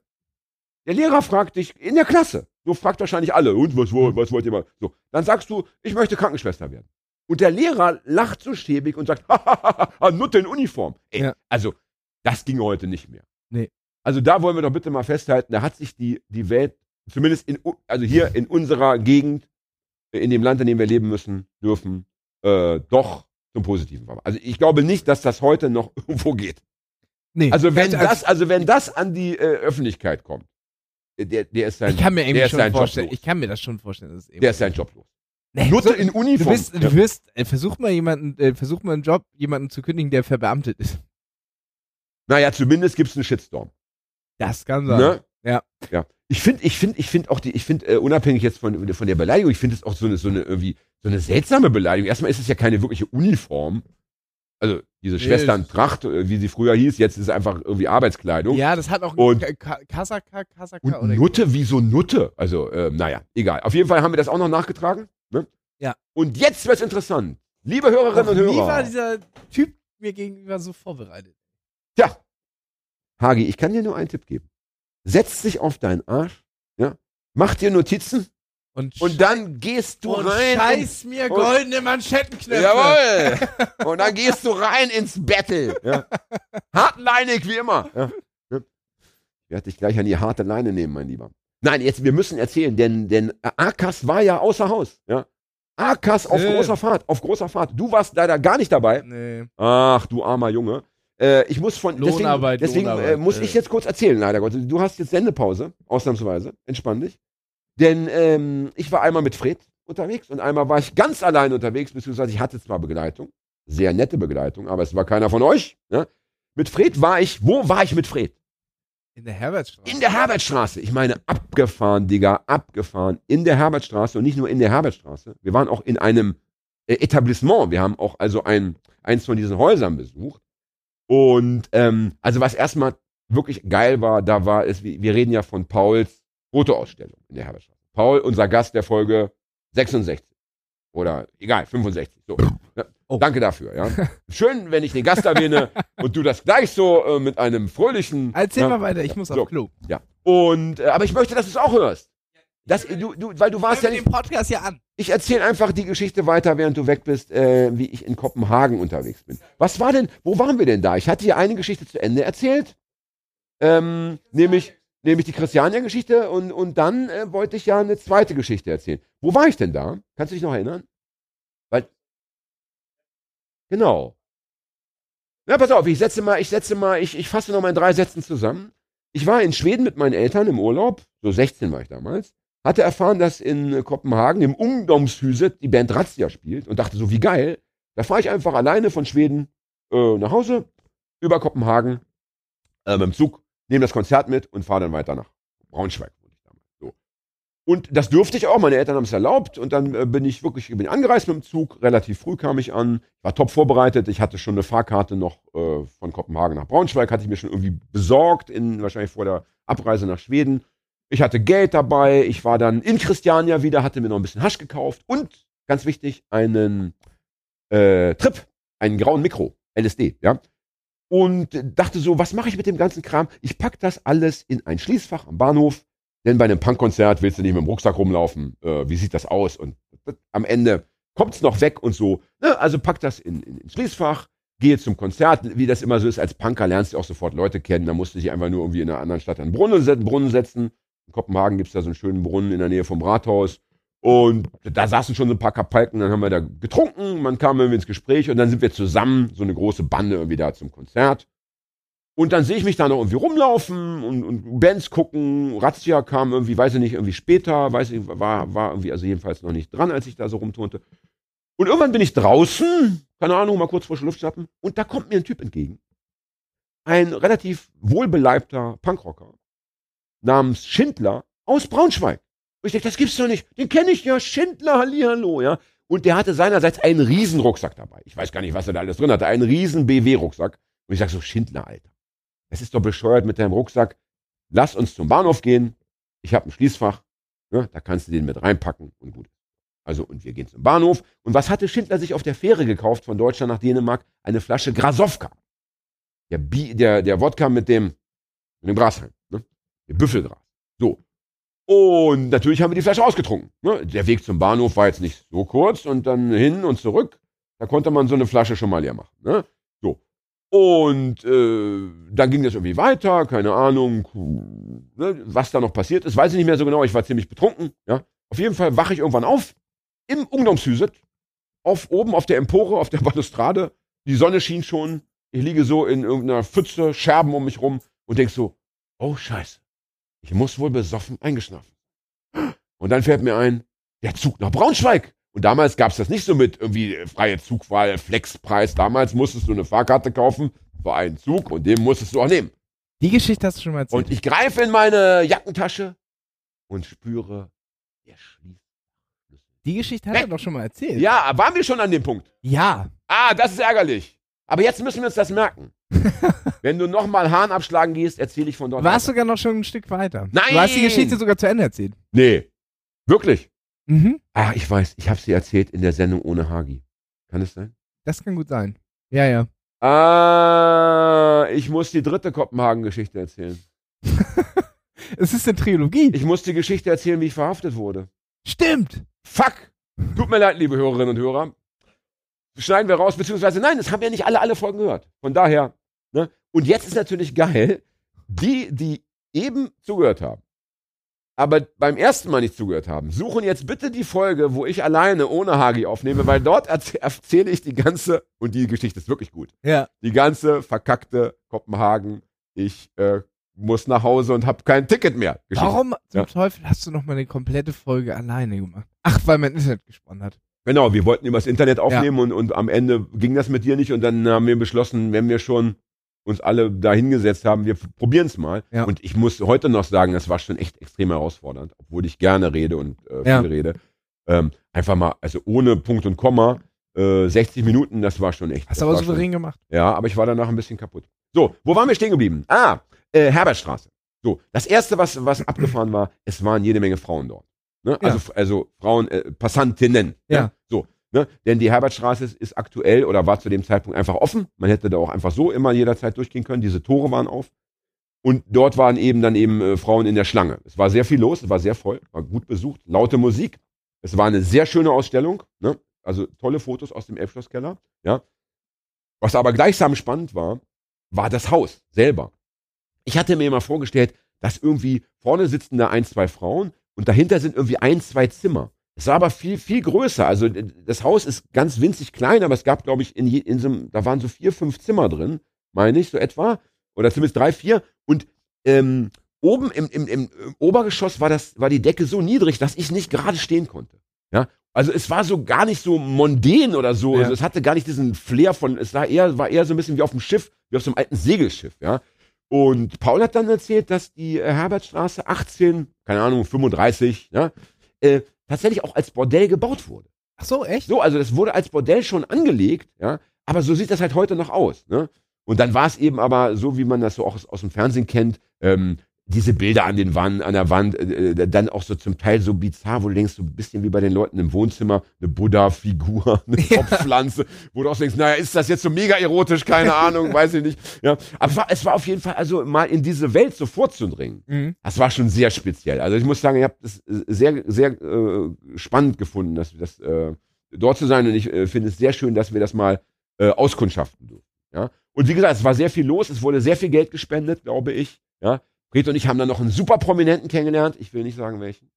Der Lehrer fragt dich in der Klasse. So fragt wahrscheinlich alle. Und was, wo, was wollt ihr mal? So. Dann sagst du, ich möchte Krankenschwester werden. Und der Lehrer lacht so schäbig und sagt, (laughs) hahaha, Nutte in Uniform. Ey, Ja. Also, das ging heute nicht mehr. Nee. Also da wollen wir doch bitte mal festhalten, da hat sich die, die Welt, zumindest in, also hier in unserer Gegend, in dem Land, in dem wir leben müssen, dürfen, äh, doch zum Positiven war. Also ich glaube nicht, dass das heute noch (laughs) irgendwo geht. Nee. Also wenn das, also wenn das an die äh, Öffentlichkeit kommt, der, der ist sein, ich kann mir irgendwie schon vorstellen. los. Ich kann mir das schon vorstellen. Dass es Der ist sein Job los. Nee, Nutte so, in du Uniform. bist, ja. du wirst, äh, versuch mal jemanden, äh, versuch mal einen Job, jemanden zu kündigen, der verbeamtet ist. Naja, zumindest gibt's einen Shitstorm. Das kann sein. Ne? Ja. Ja. Ich finde, ich finde, ich finde auch die, ich finde, äh, unabhängig jetzt von, von der Beleidigung, ich finde es auch so eine, so eine irgendwie, so eine seltsame Beleidigung. Erstmal ist es ja keine wirkliche Uniform. Also, diese Nee, Schwesterntracht, äh, wie sie früher hieß, jetzt ist es einfach irgendwie Arbeitskleidung. Ja, das hat auch Und- Ka- Ka- Kasaka, Kasaka Und Nutte, wieso Nutte? Also, äh, naja, egal. Auf jeden Fall haben wir das auch noch nachgetragen. Ne? Ja. Und jetzt wird's interessant. Liebe Hörerinnen Noch und Hörer. war dieser Typ mir gegenüber so vorbereitet. Tja, Hagi, ich kann dir nur einen Tipp geben. Setz dich auf deinen Arsch, ja, mach dir Notizen Und, und dann gehst du und rein. scheiß mir goldene Manschettenknöpfe. jawohl! (laughs) und dann gehst du rein ins Battle. Ja. Hartleinig wie immer. Ja. Ja. Ich werde dich gleich an die harte Leine nehmen, mein Lieber. Nein, jetzt, wir müssen erzählen, denn, denn Akas war ja außer Haus. Ja. Akas auf Nee. großer Fahrt, auf großer Fahrt. Du warst leider gar nicht dabei. Nee. Ach, du armer Junge. Äh, ich muss von deswegen, Lohnarbeit, deswegen äh, Lohnarbeit, muss äh. ich jetzt kurz erzählen, leider Gott. Du hast jetzt Sendepause, ausnahmsweise. Entspann dich. Denn ähm, ich war einmal mit Fred unterwegs und einmal war ich ganz allein unterwegs, beziehungsweise ich hatte zwar Begleitung, sehr nette Begleitung, aber es war keiner von euch. Ja? Mit Fred war ich, wo war ich mit Fred? In der Herbertstraße. In der Herbertstraße. Ich meine, abgefahren, Digga, abgefahren. In der Herbertstraße und nicht nur in der Herbertstraße. Wir waren auch in einem äh, Etablissement. Wir haben auch also ein, eins von diesen Häusern besucht. Und ähm, also was erstmal wirklich geil war, da war es, wir reden ja von Pauls Fotoausstellung in der Herbertstraße. Paul, unser Gast der Folge 66. Oder egal, 65. So. Oh. Danke dafür, ja. (laughs) Schön, wenn ich den Gast erwähne und du das gleich so äh, mit einem fröhlichen. Erzähl ja, mal weiter, ich muss So. aufs Klo. ja. Und äh, aber ich möchte, dass du es auch hörst. Das, du, du, weil du warst ja nicht. den Podcast ja an. Ich erzähle einfach die Geschichte weiter, während du weg bist, äh, wie ich in Kopenhagen unterwegs bin. Was war denn? Wo waren wir denn da? Ich hatte ja eine Geschichte zu Ende erzählt, ähm, nämlich nämlich die Christiania-Geschichte und und dann äh, wollte ich ja eine zweite Geschichte erzählen. Wo war ich denn da? Kannst du dich noch erinnern? Genau. Na, pass auf, ich setze mal, ich setze mal, ich, ich fasse noch mal in drei Sätzen zusammen. Ich war in Schweden mit meinen Eltern im Urlaub, so 16 war ich damals, hatte erfahren, dass in Kopenhagen im Ungdomshuset die Band Razzia spielt und dachte so, wie geil. Da fahre ich einfach alleine von Schweden äh, nach Hause, über Kopenhagen, äh, mit dem Zug, nehme das Konzert mit und fahre dann weiter nach Braunschweig. wohne ich damals. So. Und das durfte ich auch, meine Eltern haben es erlaubt. Und dann äh, bin ich wirklich, bin angereist mit dem Zug, relativ früh kam ich an, war top vorbereitet, ich hatte schon eine Fahrkarte noch äh, von Kopenhagen nach Braunschweig, hatte ich mir schon irgendwie besorgt, in, wahrscheinlich vor der Abreise nach Schweden. Ich hatte Geld dabei, ich war dann in Christiania wieder, hatte mir noch ein bisschen Hasch gekauft. Und, ganz wichtig, einen äh, Trip, einen grauen Mikro, LSD, ja. Und dachte so, was mache ich mit dem ganzen Kram? Ich pack das alles in ein Schließfach am Bahnhof, Denn bei einem Punkkonzert willst du nicht mit dem Rucksack rumlaufen. Äh, wie sieht das aus? Und am Ende kommt's noch weg und so. Ne? Also pack das in, in, ins Schließfach, gehe zum Konzert, wie das immer so ist. Als Punker lernst du auch sofort Leute kennen. Da musst du dich einfach nur irgendwie in einer anderen Stadt einen Brunnen, setzen-. In Kopenhagen gibt's da so einen schönen Brunnen in der Nähe vom Rathaus. Und da saßen schon so ein paar Kapalken, dann haben wir da getrunken, man kam irgendwie ins Gespräch und dann sind wir zusammen, so eine große Bande irgendwie da zum Konzert. Und dann sehe ich mich da noch irgendwie rumlaufen und, und Bands gucken. Razzia kam irgendwie, weiß ich nicht, irgendwie später, weiß ich, war, war irgendwie also jedenfalls noch nicht dran, als ich da so rumturnte. Und irgendwann bin ich draußen, keine Ahnung, mal kurz frische Luft schnappen, und da kommt mir ein Typ entgegen. Ein relativ wohlbeleibter Punkrocker namens Schindler aus Braunschweig. Und ich dachte, das gibt's doch nicht. Den kenne ich ja, Schindler, Hallihallo, ja. Und der hatte seinerseits einen riesen Rucksack dabei. Ich weiß gar nicht, was er da alles drin hatte. Einen riesen BW-Rucksack. Und ich sag so, Schindler, Alter. Das ist doch bescheuert mit deinem Rucksack. Lass uns zum Bahnhof gehen. Ich habe ein Schließfach. Ne, da kannst du den mit reinpacken und gut. Also, und wir gehen zum Bahnhof. Und was hatte Schindler sich auf der Fähre gekauft von Deutschland nach Dänemark? Eine Flasche Grasowka. Der, Bi der, der Wodka mit dem, mit dem Grashalm. Ne? Der Büffelgras. So. Und natürlich haben wir die Flasche ausgetrunken. Ne? Der Weg zum Bahnhof war jetzt nicht so kurz und dann hin und zurück. Da konnte man so eine Flasche schon mal leer machen. Ne? Und äh, dann ging das irgendwie weiter, keine Ahnung, ne, was da noch passiert ist, weiß ich nicht mehr so genau. Ich war ziemlich betrunken. Ja? Auf jeden Fall wache ich irgendwann auf im Ungdomshüset, auf oben auf der Empore, auf der (laughs) Balustrade. Die Sonne schien schon. Ich liege so in irgendeiner Pfütze, Scherben um mich rum und denk so, oh Scheiße, ich muss wohl besoffen eingeschlafen. Und dann fällt mir ein, der Zug nach Braunschweig. Und damals gab's das nicht so mit irgendwie freie Zugwahl, Flexpreis. Damals musstest du eine Fahrkarte kaufen für einen Zug und den musstest du auch nehmen. Die Geschichte hast du schon mal erzählt. Und ich greife in meine Jackentasche und spüre, der schließt. die Geschichte hat er doch schon mal erzählt. Ja, waren wir schon an dem Punkt? Ja. Ah, das ist ärgerlich. Aber jetzt müssen wir uns das merken. (laughs) Wenn du nochmal Hahn abschlagen gehst, erzähle ich von dort. Warst weiter. sogar noch schon ein Stück weiter. Nein! Du hast die Geschichte sogar zu Ende erzählt. Nee. Wirklich? Mhm. Ah, ich weiß, ich habe sie erzählt in der Sendung ohne Hagi. Kann es sein? Das kann gut sein. Ja, ja. Ah, ich muss die dritte Kopenhagen-Geschichte erzählen. (laughs) Es ist eine Trilogie. Ich muss die Geschichte erzählen, wie ich verhaftet wurde. Stimmt. Fuck! Tut mir leid, liebe Hörerinnen und Hörer. Schneiden wir raus, beziehungsweise nein, das haben ja nicht alle, alle Folgen gehört. Von daher, ne? Und jetzt ist natürlich geil, die, die eben zugehört haben, aber beim ersten Mal nicht zugehört haben, suchen jetzt bitte die Folge, wo ich alleine ohne Hagi aufnehme, weil dort erzäh- erzähle ich die ganze, und die Geschichte ist wirklich gut, Ja. die ganze verkackte Kopenhagen, ich äh, muss nach Hause und habe kein Ticket mehr. Geschichte. Warum zum Ja. Teufel hast du noch mal eine komplette Folge alleine gemacht? Ach, weil mein Internet gesponnen hat. Genau, wir wollten übers Internet aufnehmen und, und am Ende ging das mit dir nicht und dann haben wir beschlossen, wenn wir schon uns alle da hingesetzt haben, wir probieren es mal. Ja. Und ich muss heute noch sagen, das war schon echt extrem herausfordernd, obwohl ich gerne rede und äh, viel Ja. rede. Ähm, einfach mal, also ohne Punkt und Komma, äh, 60 Minuten, das war schon echt. Hast du aber souverän gemacht. Schon, ja, aber ich war danach ein bisschen kaputt. So, wo waren wir stehen geblieben? Ah, äh, Herbertstraße. So, das erste, was, was abgefahren war, es waren jede Menge Frauen dort. Ne? Ja. Also, also Frauen, äh, Passantinnen. Ja. Ne? Ne? Denn die Herbertstraße ist, ist aktuell oder war zu dem Zeitpunkt einfach offen. Man hätte da auch einfach so immer jederzeit durchgehen können. Diese Tore waren auf. Und dort waren eben dann eben äh, Frauen in der Schlange. Es war sehr viel los, es war sehr voll, war gut besucht, laute Musik. Es war eine sehr schöne Ausstellung, ne? also tolle Fotos aus dem Elbschlosskeller. Ja. Was aber gleichsam spannend war, war das Haus selber. Ich hatte mir immer vorgestellt, dass irgendwie vorne sitzen da ein, zwei Frauen und dahinter sind irgendwie ein, zwei Zimmer. Es war aber viel, viel größer. Also d- das Haus ist ganz winzig klein, aber es gab, glaube ich, in, je, in so da waren so vier, fünf Zimmer drin, meine ich, so etwa. Oder zumindest drei, vier. Und ähm, oben im, im, im, im Obergeschoss war, das, war die Decke so niedrig, dass ich nicht gerade stehen konnte. Ja. Also es war so gar nicht so mondän oder so. Ja. Also es hatte gar nicht diesen Flair von, es war eher, war eher so ein bisschen wie auf dem Schiff, wie auf so einem alten Segelschiff, ja. Und Paul hat dann erzählt, dass die äh, Herbertstraße 18, keine Ahnung, 35, ja, äh, tatsächlich auch als Bordell gebaut wurde. Ach so, echt? So, also das wurde als Bordell schon angelegt, ja, aber so sieht das halt heute noch aus, ne? Und dann war es eben aber so, wie man das so auch aus, aus dem Fernsehen kennt, ähm, diese Bilder an den Wand, an der Wand, äh, äh, dann auch so zum Teil so bizarr, wo du denkst, so ein bisschen wie bei den Leuten im Wohnzimmer, eine Buddha-Figur, (laughs) eine Topfpflanze, wo du auch denkst, naja, ist das jetzt so mega erotisch, keine Ahnung, (laughs) weiß ich nicht. Ja, aber es war, es war auf jeden Fall, also mal in diese Welt so vorzudringen, Mhm. das war schon sehr speziell. Also ich muss sagen, ich habe das äh, sehr, sehr äh, spannend gefunden, dass das äh, dort zu sein und ich äh, finde es sehr schön, dass wir das mal äh, auskundschaften durften. Ja, und wie gesagt, es war sehr viel los, es wurde sehr viel Geld gespendet, glaube ich. Ja, Fred und ich haben dann noch einen super Prominenten kennengelernt. Ich will nicht sagen welchen.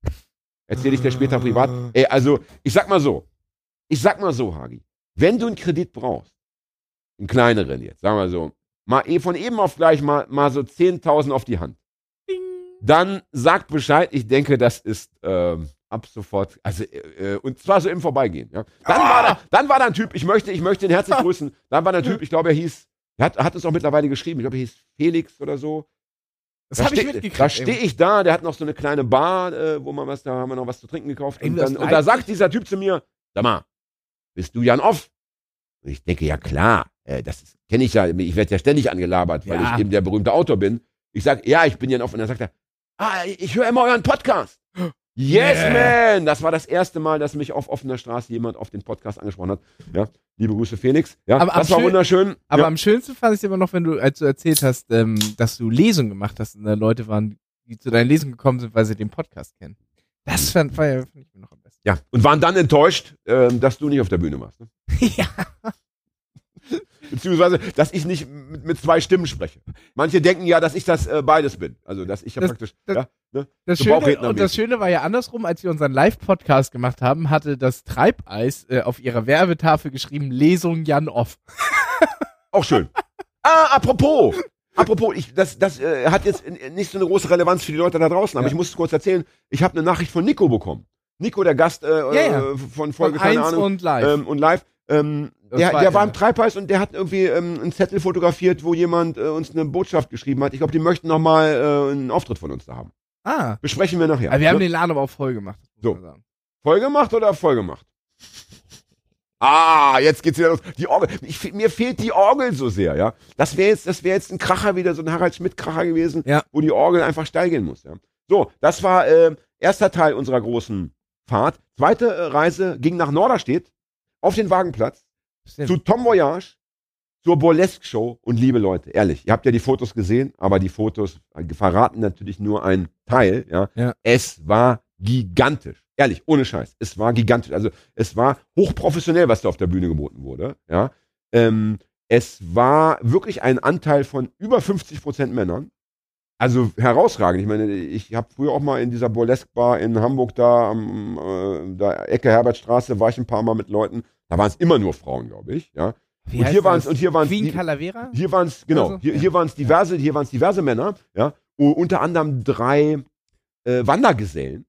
Erzähle ich dir später privat. Ey, also, ich sag mal so. Ich sag mal so, Hagi. Wenn du einen Kredit brauchst, einen kleineren jetzt, sagen wir so, mal eh von eben auf gleich mal, mal so 10.000 auf die Hand. Dann sag Bescheid. Ich denke, das ist ähm, ab sofort, also, äh, äh, und zwar so im Vorbeigehen. Ja. Dann, war da, dann war da ein Typ, ich möchte, ich möchte ihn herzlich grüßen. Dann war da ein Typ, ich glaube, er hieß, er hat, hat es auch mittlerweile geschrieben, ich glaube, er hieß Felix oder so. Das Da habe ich mitgekriegt. Da stehe ich da, der hat noch so eine kleine Bar, äh, wo man was, da haben wir noch was zu trinken gekauft. Und, dann, und da sagt dieser Typ zu mir, sag mal, bist du Jan Off? Und ich denke, ja klar, äh, das kenne ich ja, ich werde ja ständig angelabert, weil Ja. ich eben der berühmte Autor bin. Ich sage, ja, ich bin Jan Off. Und dann sagt er, ah, ich höre immer euren Podcast. Yes, Yeah. man! Das war das erste Mal, dass mich auf offener Straße jemand auf den Podcast angesprochen hat. Ja, liebe Grüße, Felix. Ja, Aber das war schön- wunderschön. Aber ja. am schönsten fand ich es immer noch, wenn du, als du erzählt hast, ähm, dass du Lesungen gemacht hast und da Leute waren, die zu deinen Lesungen gekommen sind, weil sie den Podcast kennen. Das fand, war ja, fand ich mir noch am besten. ja, und waren dann enttäuscht, ähm, dass du nicht auf der Bühne warst. Ne? (laughs) ja. Beziehungsweise, dass ich nicht mit, mit zwei Stimmen spreche. Manche denken ja, dass ich das äh, beides bin. Also, dass ich ja Das- praktisch. das- ja, ne? Das So Schöne, und das Schöne war ja andersrum, als wir unseren Live-Podcast gemacht haben, hatte das Treibeis äh, auf ihrer Werbetafel geschrieben, Lesung Jan Off. Auch schön. ah, apropos. Apropos, ich, das, das äh, hat jetzt nicht so eine große Relevanz für die Leute da draußen, aber Ja. ich muss es kurz erzählen. Ich habe eine Nachricht von Nico bekommen. Nico, der Gast äh, ja. äh, von Von Folge, keine 1 Ahnung. und live. ähm, und live. Ähm, der, war der war im Treibhaus und der hat irgendwie ähm, einen Zettel fotografiert, wo jemand äh, uns eine Botschaft geschrieben hat. Ich glaube, die möchten noch mal äh, einen Auftritt von uns da haben. ah, Besprechen wir nachher. aber wir haben ne? den Laden aber auch voll gemacht. So. Voll gemacht oder voll gemacht? Ah, jetzt geht's wieder los. Die Orgel. Ich, mir fehlt die Orgel so sehr, ja. Das wäre jetzt, das wäre jetzt ein Kracher wieder, so ein Harald Schmidt-Kracher gewesen, Ja. wo die Orgel einfach steil gehen muss, ja. So, das war äh, erster Teil unserer großen Fahrt. Zweite äh, Reise ging nach Norderstedt auf den Wagenplatz Stimmt. zu Tom Voyage, zur Burlesque Show und liebe Leute, ehrlich, ihr habt ja die Fotos gesehen, aber die Fotos verraten natürlich nur einen Teil, ja. Ja. Es war gigantisch. Ehrlich, ohne Scheiß. Es war gigantisch. Also es war hochprofessionell, was da auf der Bühne geboten wurde, ja. Ähm, es war wirklich ein Anteil von über 50 Prozent Männern. Also herausragend. Ich meine, ich habe früher auch mal in dieser Burlesque Bar in Hamburg da am äh, da Ecke Herbertstraße war ich ein paar Mal mit Leuten. Da waren es immer nur Frauen, glaube ich. Ja. Wie und hier waren's- und hier waren's Queen die- Calavera? Hier waren es genau. Also, hier hier waren es diverse, hier waren es diverse Männer. Ja. U unter anderem drei äh, Wandergesellen.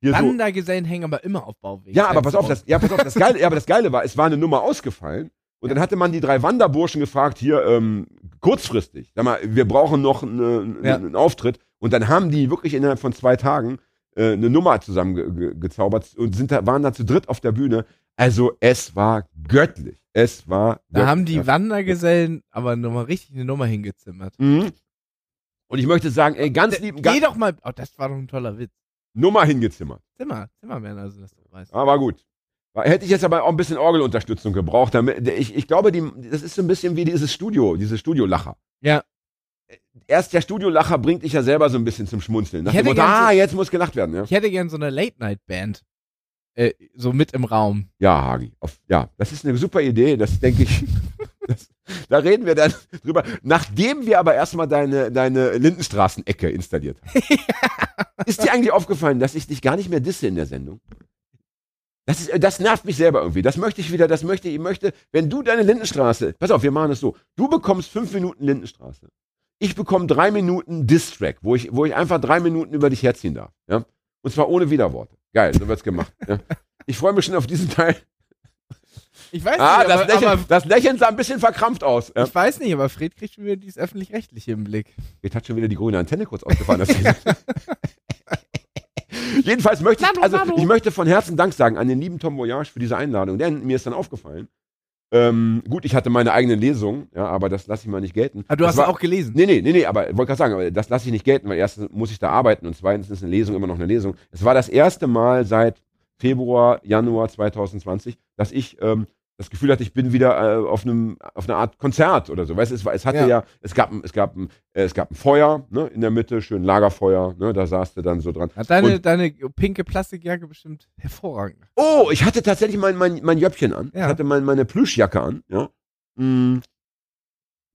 Hier so, Wandergesellen hängen aber immer auf Bauwegen. ja, aber pass auf, das, ja, pass auf, das Geile, ja, aber das Geile war, es war eine Nummer ausgefallen. Und dann hatte man die drei Wanderburschen gefragt, hier, ähm, kurzfristig, sag mal, wir brauchen noch eine, Ja. einen Auftritt. Und dann haben die wirklich innerhalb von zwei Tagen äh, eine Nummer zusammengezaubert ge und sind da, waren da zu dritt auf der Bühne. Also es war göttlich. Es war Da göttlich. haben die. Wandergesellen aber nochmal richtig eine Nummer hingezimmert. Mhm. Und ich möchte sagen, ey, ganz lieben, Geh doch mal. Oh, das war doch ein toller Witz. Nummer hingezimmert. Zimmer, Zimmermann, also dass du weißt. Aber gut. Hätte ich jetzt aber auch ein bisschen Orgelunterstützung gebraucht. Damit, ich, ich glaube, die, das ist so ein bisschen wie dieses Studio, diese Studiolacher. Ja. Erst der Studiolacher bringt dich ja selber so ein bisschen zum Schmunzeln. Nach Ich dem hätte Motto, gern so- ah, jetzt muss gelacht werden. Ja, Ich hätte gern so eine Late-Night-Band. Äh, so mit im Raum. ja Hagi. Auf, ja, das ist eine super Idee. Das denke ich. (laughs) das, da reden wir dann drüber. Nachdem wir aber erstmal deine, deine Lindenstraßen-Ecke installiert haben. (laughs) ist dir eigentlich aufgefallen, dass ich dich gar nicht mehr disse in der Sendung? Das, ist, das nervt mich selber irgendwie. Das möchte ich wieder, das möchte ich, ich möchte, wenn du deine Lindenstraße, pass auf, wir machen es so. Du bekommst fünf Minuten Lindenstraße. Ich bekomme drei Minuten Distrack, wo ich, wo ich einfach drei Minuten über dich herziehen darf. Ja? Und zwar ohne Widerworte. Geil, so wird's gemacht. ja? (laughs) Ich freue mich schon auf diesen Teil. Ich weiß Ah, nicht, das, aber, Lächeln, aber das Lächeln sah ein bisschen verkrampft aus. Ja? ich weiß nicht, aber Fred kriegt schon wieder dieses öffentlich-rechtliche im Blick. Jetzt hat schon wieder die grüne Antenne kurz ausgefahren. (laughs) Jedenfalls möchte ich, also ich möchte von Herzen Dank sagen an den lieben Tom Voyage für diese Einladung, denn mir ist dann aufgefallen, Ähm, gut, ich hatte meine eigene Lesung, ja, aber das lasse ich mal nicht gelten. Ah, du das hast war, auch gelesen. Nee, nee, nee, nee, aber ich wollte gerade sagen, aber das lasse ich nicht gelten, weil erstens muss ich da arbeiten und zweitens ist eine Lesung immer noch eine Lesung. Es war das erste Mal seit Februar, Januar 2020, dass ich ähm, das Gefühl hatte, ich bin wieder äh, auf einem auf einer Art Konzert oder so. Weißt es, war- es hatte ja, Ja. es gab ein- es gab ein- äh, es gab ein Feuer, ne, in der Mitte, schön Lagerfeuer, ne, da saß du dann so dran. Hat deine, Und- deine pinke Plastikjacke bestimmt hervorragend. Oh, ich hatte tatsächlich mein, mein, mein Jöppchen an. Ja. Ich hatte mein, meine Plüschjacke an, ja. Mm.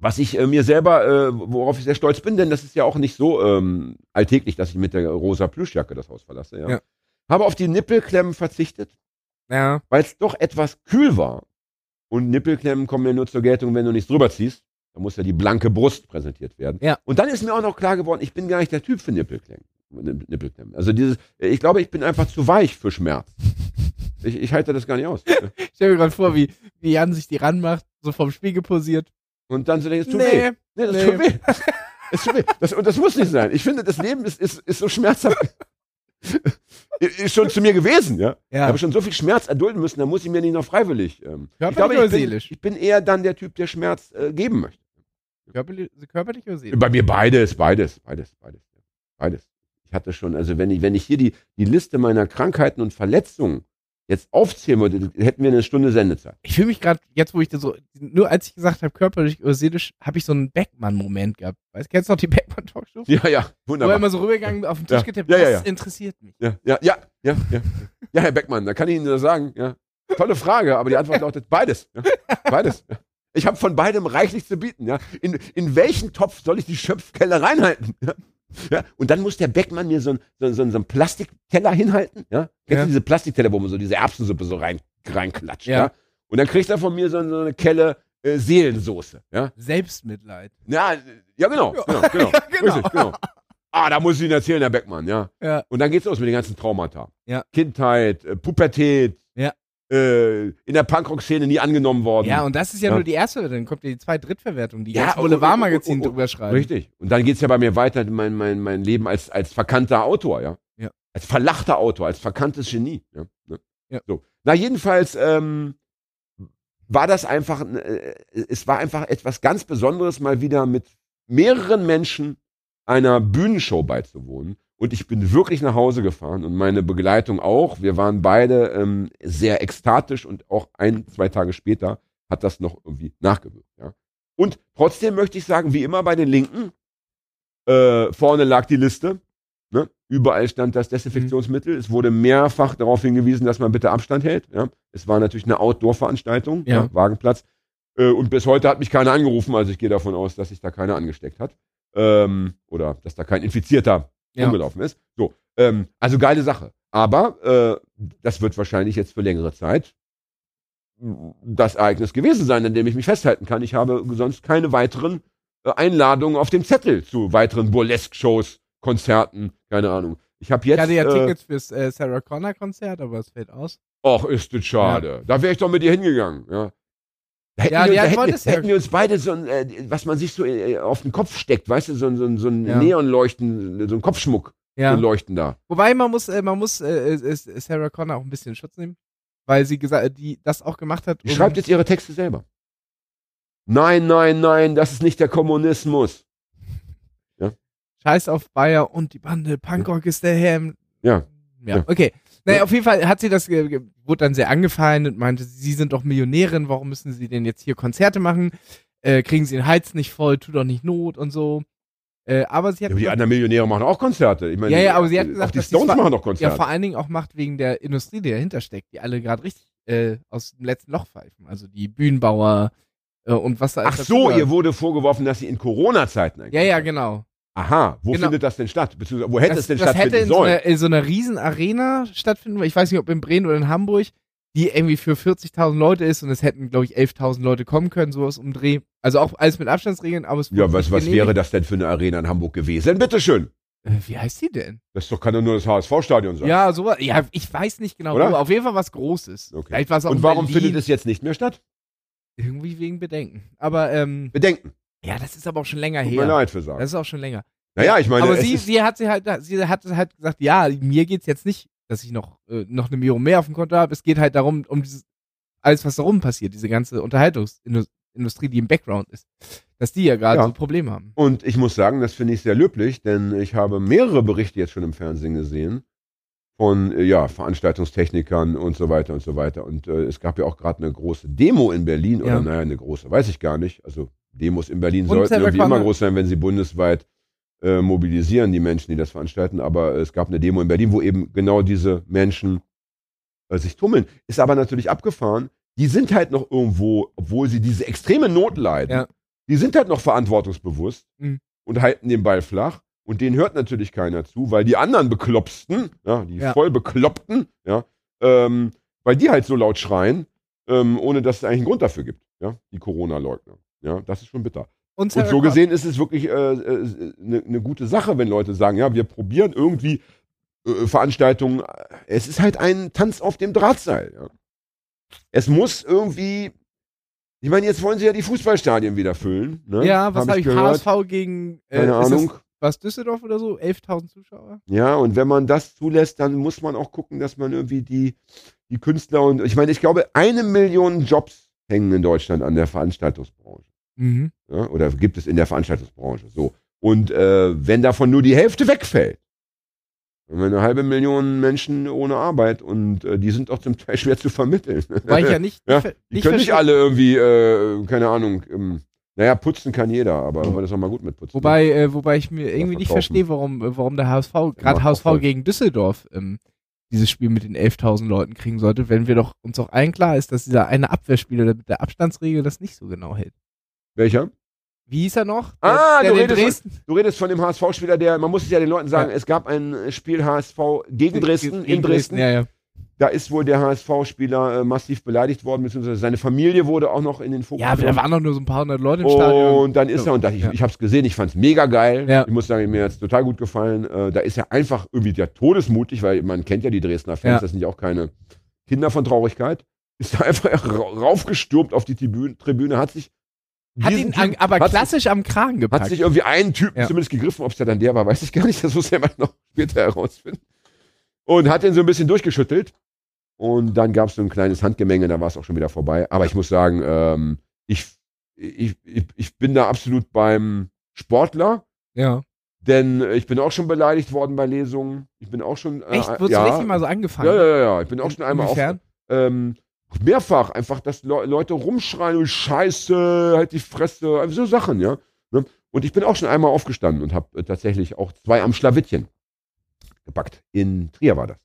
Was ich äh, mir selber, äh, worauf ich sehr stolz bin, denn das ist ja auch nicht so ähm, alltäglich, dass ich mit der rosa Plüschjacke das Haus verlasse, ja. Ja. Habe auf die Nippelklemmen verzichtet, Ja. weil es doch etwas kühl war. Und Nippelklemmen kommen ja nur zur Geltung, wenn du nichts drüber ziehst. Da muss ja die blanke Brust präsentiert werden. Ja. Und dann ist mir auch noch klar geworden, ich bin gar nicht der Typ für Nippelklemmen. Nippelklemmen. Also dieses, ich glaube, ich bin einfach zu weich für Schmerz. Ich, ich halte das gar nicht aus. (laughs) Ich stell mir gerade vor, wie, wie Jan sich die ranmacht, so vom Spiegel posiert. Und dann so denke ich, es tut weh. Nee, das nee. tut weh. Es tut weh. Das, und das muss nicht sein. Ich finde, das Leben ist, ist, ist so schmerzhaft. (laughs) (laughs) ist schon zu mir gewesen, ja. Ich Ja. habe schon so viel Schmerz erdulden müssen, da muss ich mir nicht noch freiwillig. Ähm, ich Körperlich glaube, oder ich bin, seelisch? ich bin eher dann der Typ, der Schmerz äh, geben möchte. Körperlich, körperlich oder seelisch? Bei mir beides, beides, beides, beides. Beides. Ich hatte schon, also wenn ich, wenn ich hier die, die Liste meiner Krankheiten und Verletzungen jetzt aufzählen würde, hätten wir eine Stunde Sendezeit. Ich fühle mich gerade, jetzt wo ich das so, nur als ich gesagt habe, körperlich oder seelisch, habe ich so einen Beckmann-Moment gehabt. Weißt du, kennst du noch die Beckmann-Talkshow? Ja, ja, Wo er wunderbar. immer so rübergegangen, auf den Tisch Ja. getippt, Ja, ja, das ja. interessiert mich. Ja, ja, ja, ja, ja. Ja, Herr Beckmann, da kann ich Ihnen nur sagen, ja. Tolle Frage, aber die Antwort lautet beides. Ja. Beides. Ja. Ich habe von beidem reichlich zu bieten. Ja. In, in welchen Topf soll ich die Schöpfkelle reinhalten? Ja. Ja. Und dann muss der Beckmann mir so einen so, so, so einen Plastikteller hinhalten. Ja. Kennst Ja. du diese Plastikteller, wo man so diese Erbsensuppe so rein, reinklatscht? Ja. Ja. Und dann kriegt er von mir so, so eine Kelle äh, Seelensoße. Ja. Selbstmitleid. Ja, ja, genau. Ja. genau, genau, (laughs) Ja, genau. Richtig, genau. Ah, da muss ich Ihnen erzählen, Herr Beckmann, ja. Ja. Und dann geht's los mit den ganzen Traumata. Ja. Kindheit, äh, Pubertät, in der Punkrock-Szene nie angenommen worden. Ja, und das ist ja, Ja. nur die erste, dann kommt ja die Zwei Drittverwertung, die Ja, und- Boulevardmagazin drüber schreiben. Richtig. Und dann geht's ja bei mir weiter, mein, mein, mein Leben als, als verkannter Autor, ja. Ja. Als verlachter Autor, als verkanntes Genie. Ja. Ne? Ja. So. Na, jedenfalls ähm, war das einfach, äh, es war einfach etwas ganz Besonderes, mal wieder mit mehreren Menschen einer Bühnenshow beizuwohnen. Und ich bin wirklich nach Hause gefahren und meine Begleitung auch. Wir waren beide ähm, sehr ekstatisch und auch ein, zwei Tage später hat das noch irgendwie nachgewirkt. Ja. Und trotzdem möchte ich sagen, wie immer bei den Linken, äh, vorne lag die Liste. Ne? Überall stand das Desinfektionsmittel. Es wurde mehrfach darauf hingewiesen, dass man bitte Abstand hält. Ja? Es war natürlich eine Outdoor-Veranstaltung, ja. Ja. Wagenplatz. Äh, und bis heute hat mich keiner angerufen, also ich gehe davon aus, dass sich da keiner angesteckt hat. Ähm, oder dass da kein Infizierter Ja. rumgelaufen ist. So, ähm, also geile Sache. Aber äh, das wird wahrscheinlich jetzt für längere Zeit das Ereignis gewesen sein, an dem ich mich festhalten kann. Ich habe sonst keine weiteren äh, Einladungen auf dem Zettel zu weiteren Burlesque-Shows, Konzerten, keine Ahnung. Ich habe Ich jetzt. hatte ja äh, Tickets fürs äh, Sarah Connor Konzert, aber es fällt aus. Och, ist das schade. Da wäre ich doch mit dir hingegangen. Ja. Hätten, Ja, wir, hätten, ja- hätten wir uns beide so ein, äh, was man sich so äh, auf den Kopf steckt, weißt du, so, ein- so, so ein Ja. Neonleuchten, so ein Kopfschmuck, so Ja. ein Leuchten da. Wobei man muss, äh, man muss äh, äh, Sarah Connor auch ein bisschen Schutz nehmen, weil sie gesagt, die das auch gemacht hat. Die schreibt jetzt ihre Texte selber. Nein, nein, nein, das ist nicht der Kommunismus. (laughs) Scheiß auf Bayer und die Bande, Punkrock ist der Herr. Ja. Ja, Ja. okay. Naja, Ja. auf jeden Fall hat sie das, wurde dann sehr angefeindet, meinte, sie sind doch Millionärin, warum müssen sie denn jetzt hier Konzerte machen? Äh, kriegen sie den Heiz nicht voll, tut doch nicht Not und so. Äh, aber sie hat Ja, aber die anderen Millionäre machen auch Konzerte. Ich meine, Ja, ja, aber sie hat auch gesagt, die dass sie Stones machen doch ja Konzerte. vor allen Dingen auch macht wegen der Industrie, die dahinter steckt, die alle gerade richtig äh, aus dem letzten Loch pfeifen. Also die Bühnenbauer äh, und was da Ach so, ihr wurde vorgeworfen, dass sie in Corona-Zeiten Ja, ja, genau. Aha, wo Genau. findet das denn statt? Beziehungsweise, wo hätte das, es denn das hätte stattfinden in so, einer, in so einer riesen Arena stattfinden, ich weiß nicht, ob in Bremen oder in Hamburg, die irgendwie für 40.000 Leute ist und es hätten, glaube ich, 11.000 Leute kommen können, sowas um Dreh. Also auch alles mit Abstandsregeln, aber es Ja, was, was genehmigt. wäre das denn für eine Arena in Hamburg gewesen? Bitteschön. Äh, wie heißt die denn? Das doch, kann doch nur das HSV-Stadion sein. Ja, sowas. Ja, ich weiß nicht genau, Oder? Auf jeden Fall was Großes. Okay. Vielleicht auch Und warum Berlin. findet es jetzt nicht mehr statt? Irgendwie wegen Bedenken. Aber, ähm, Bedenken. Ja, das ist aber auch schon länger Tut mir her. leid für sagen. Das ist auch schon länger. Naja, ich meine, aber es sie, sie hat sie halt, sie hat halt gesagt, ja, mir geht's jetzt nicht, dass ich noch, äh, noch eine Million mehr auf dem Konto habe. Es geht halt darum, um dieses alles, was darum passiert, diese ganze Unterhaltungsindustrie, die im Background ist, dass die ja gerade Ja. so Probleme haben. Und ich muss sagen, das finde ich sehr löblich, denn ich habe mehrere Berichte jetzt schon im Fernsehen gesehen von äh, ja, Veranstaltungstechnikern und so weiter und so weiter. Und äh, es gab ja auch gerade eine große Demo in Berlin, oder Ja. naja, eine große, weiß ich gar nicht. Also Demos in Berlin sollten irgendwie immer groß sein, wenn sie bundesweit äh, mobilisieren, die Menschen, die das veranstalten. Aber es gab eine Demo in Berlin, wo eben genau diese Menschen äh, sich tummeln. Ist aber natürlich abgefahren. Die sind halt noch irgendwo, obwohl sie diese extreme Not leiden, Ja. die sind halt noch verantwortungsbewusst Mhm. und halten den Ball flach. Und denen hört natürlich keiner zu, weil die anderen Beklopsten, ja, die Ja. voll Bekloppten, ja, ähm, weil die halt so laut schreien, ähm, ohne dass es eigentlich einen Grund dafür gibt, ja, die Corona-Leugner. Ja, das ist schon bitter. Und, Und so gesehen ist es wirklich eine äh, äh, ne- ne gute Sache, wenn Leute sagen, ja, wir probieren irgendwie äh, Veranstaltungen. Es ist halt ein Tanz auf dem Drahtseil. Ja. Es muss irgendwie. Ich meine, jetzt wollen sie ja die Fußballstadien wieder füllen. Ne? Ja, was habe ich, gehört. HSV gegen, äh, Keine Ahnung. Was Düsseldorf oder so? 11.000 Zuschauer? Ja, und wenn man das zulässt, dann muss man auch gucken, dass man irgendwie die, die Künstler und ich meine, ich glaube, eine Million Jobs hängen in Deutschland an der Veranstaltungsbranche. Mhm. Ja, oder gibt es in der Veranstaltungsbranche so. Und äh, wenn davon nur die Hälfte wegfällt, haben wir eine halbe Million Menschen ohne Arbeit und äh, die sind auch zum Teil schwer zu vermitteln. Weil ich ja nicht, (laughs) Ja, die nicht können nicht alle irgendwie, äh, keine Ahnung, ähm, naja, putzen kann jeder, aber wir das auch mal gut mit putzen. Wobei, äh, wobei ich mir irgendwie nicht verstehe, warum, äh, warum der HSV, gerade HSV gegen Düsseldorf, ähm, dieses Spiel mit den 11.000 Leuten kriegen sollte, wenn wir doch uns auch allen klar ist, dass dieser eine Abwehrspieler mit der Abstandsregel das nicht so genau hält. Welcher? Wie hieß er noch? Ah, der, du der in redest Dresden. Du redest von dem HSV-Spieler, der, man muss es ja den Leuten sagen, Ja. es gab ein Spiel HSV gegen Dresden, Gegen in Dresden. Ja, ja. Da ist wohl der HSV-Spieler äh, massiv beleidigt worden, beziehungsweise seine Familie wurde auch noch in den Fokus Ja, da waren doch nur so ein paar hundert Leute im Stadion. Und dann ist er, und da, ich, Ja. ich habe es gesehen, ich fand es mega geil. Ich muss sagen, mir hat es total gut gefallen. Äh, da ist er einfach irgendwie der todesmutig, weil man kennt ja die Dresdner Fans, das sind ja auch keine Kinder von Traurigkeit. Ist da einfach ra- (laughs) raufgestürmt auf die Tribüne, Tribüne hat sich Hat ihn an, aber hat klassisch am Kragen Sich, gepackt. hat sich irgendwie einen Typen Ja. zumindest gegriffen, ob es ja dann der war, weiß ich gar nicht. Das muss mal noch später herausfinden. Und hat den so ein bisschen durchgeschüttelt. Und dann gab es so ein kleines Handgemenge, da war es auch schon wieder vorbei. Aber ich muss sagen, ähm, ich, ich, ich, ich bin da absolut beim Sportler. ja. Denn äh, ich bin auch schon beleidigt worden bei Lesungen. Ich bin auch schon. Äh, Echt? Wurdest ja, du richtig mal so angefangen? ja, ja, ja. Ich bin auch schon einmal auf, Inwiefern? ähm, mehrfach einfach, dass Le Leute rumschreien und Scheiße, halt die Fresse, also so Sachen, ja. Ne? Und ich bin auch schon einmal aufgestanden und habe äh, tatsächlich auch zwei am Schlawittchen gepackt. In Trier war das.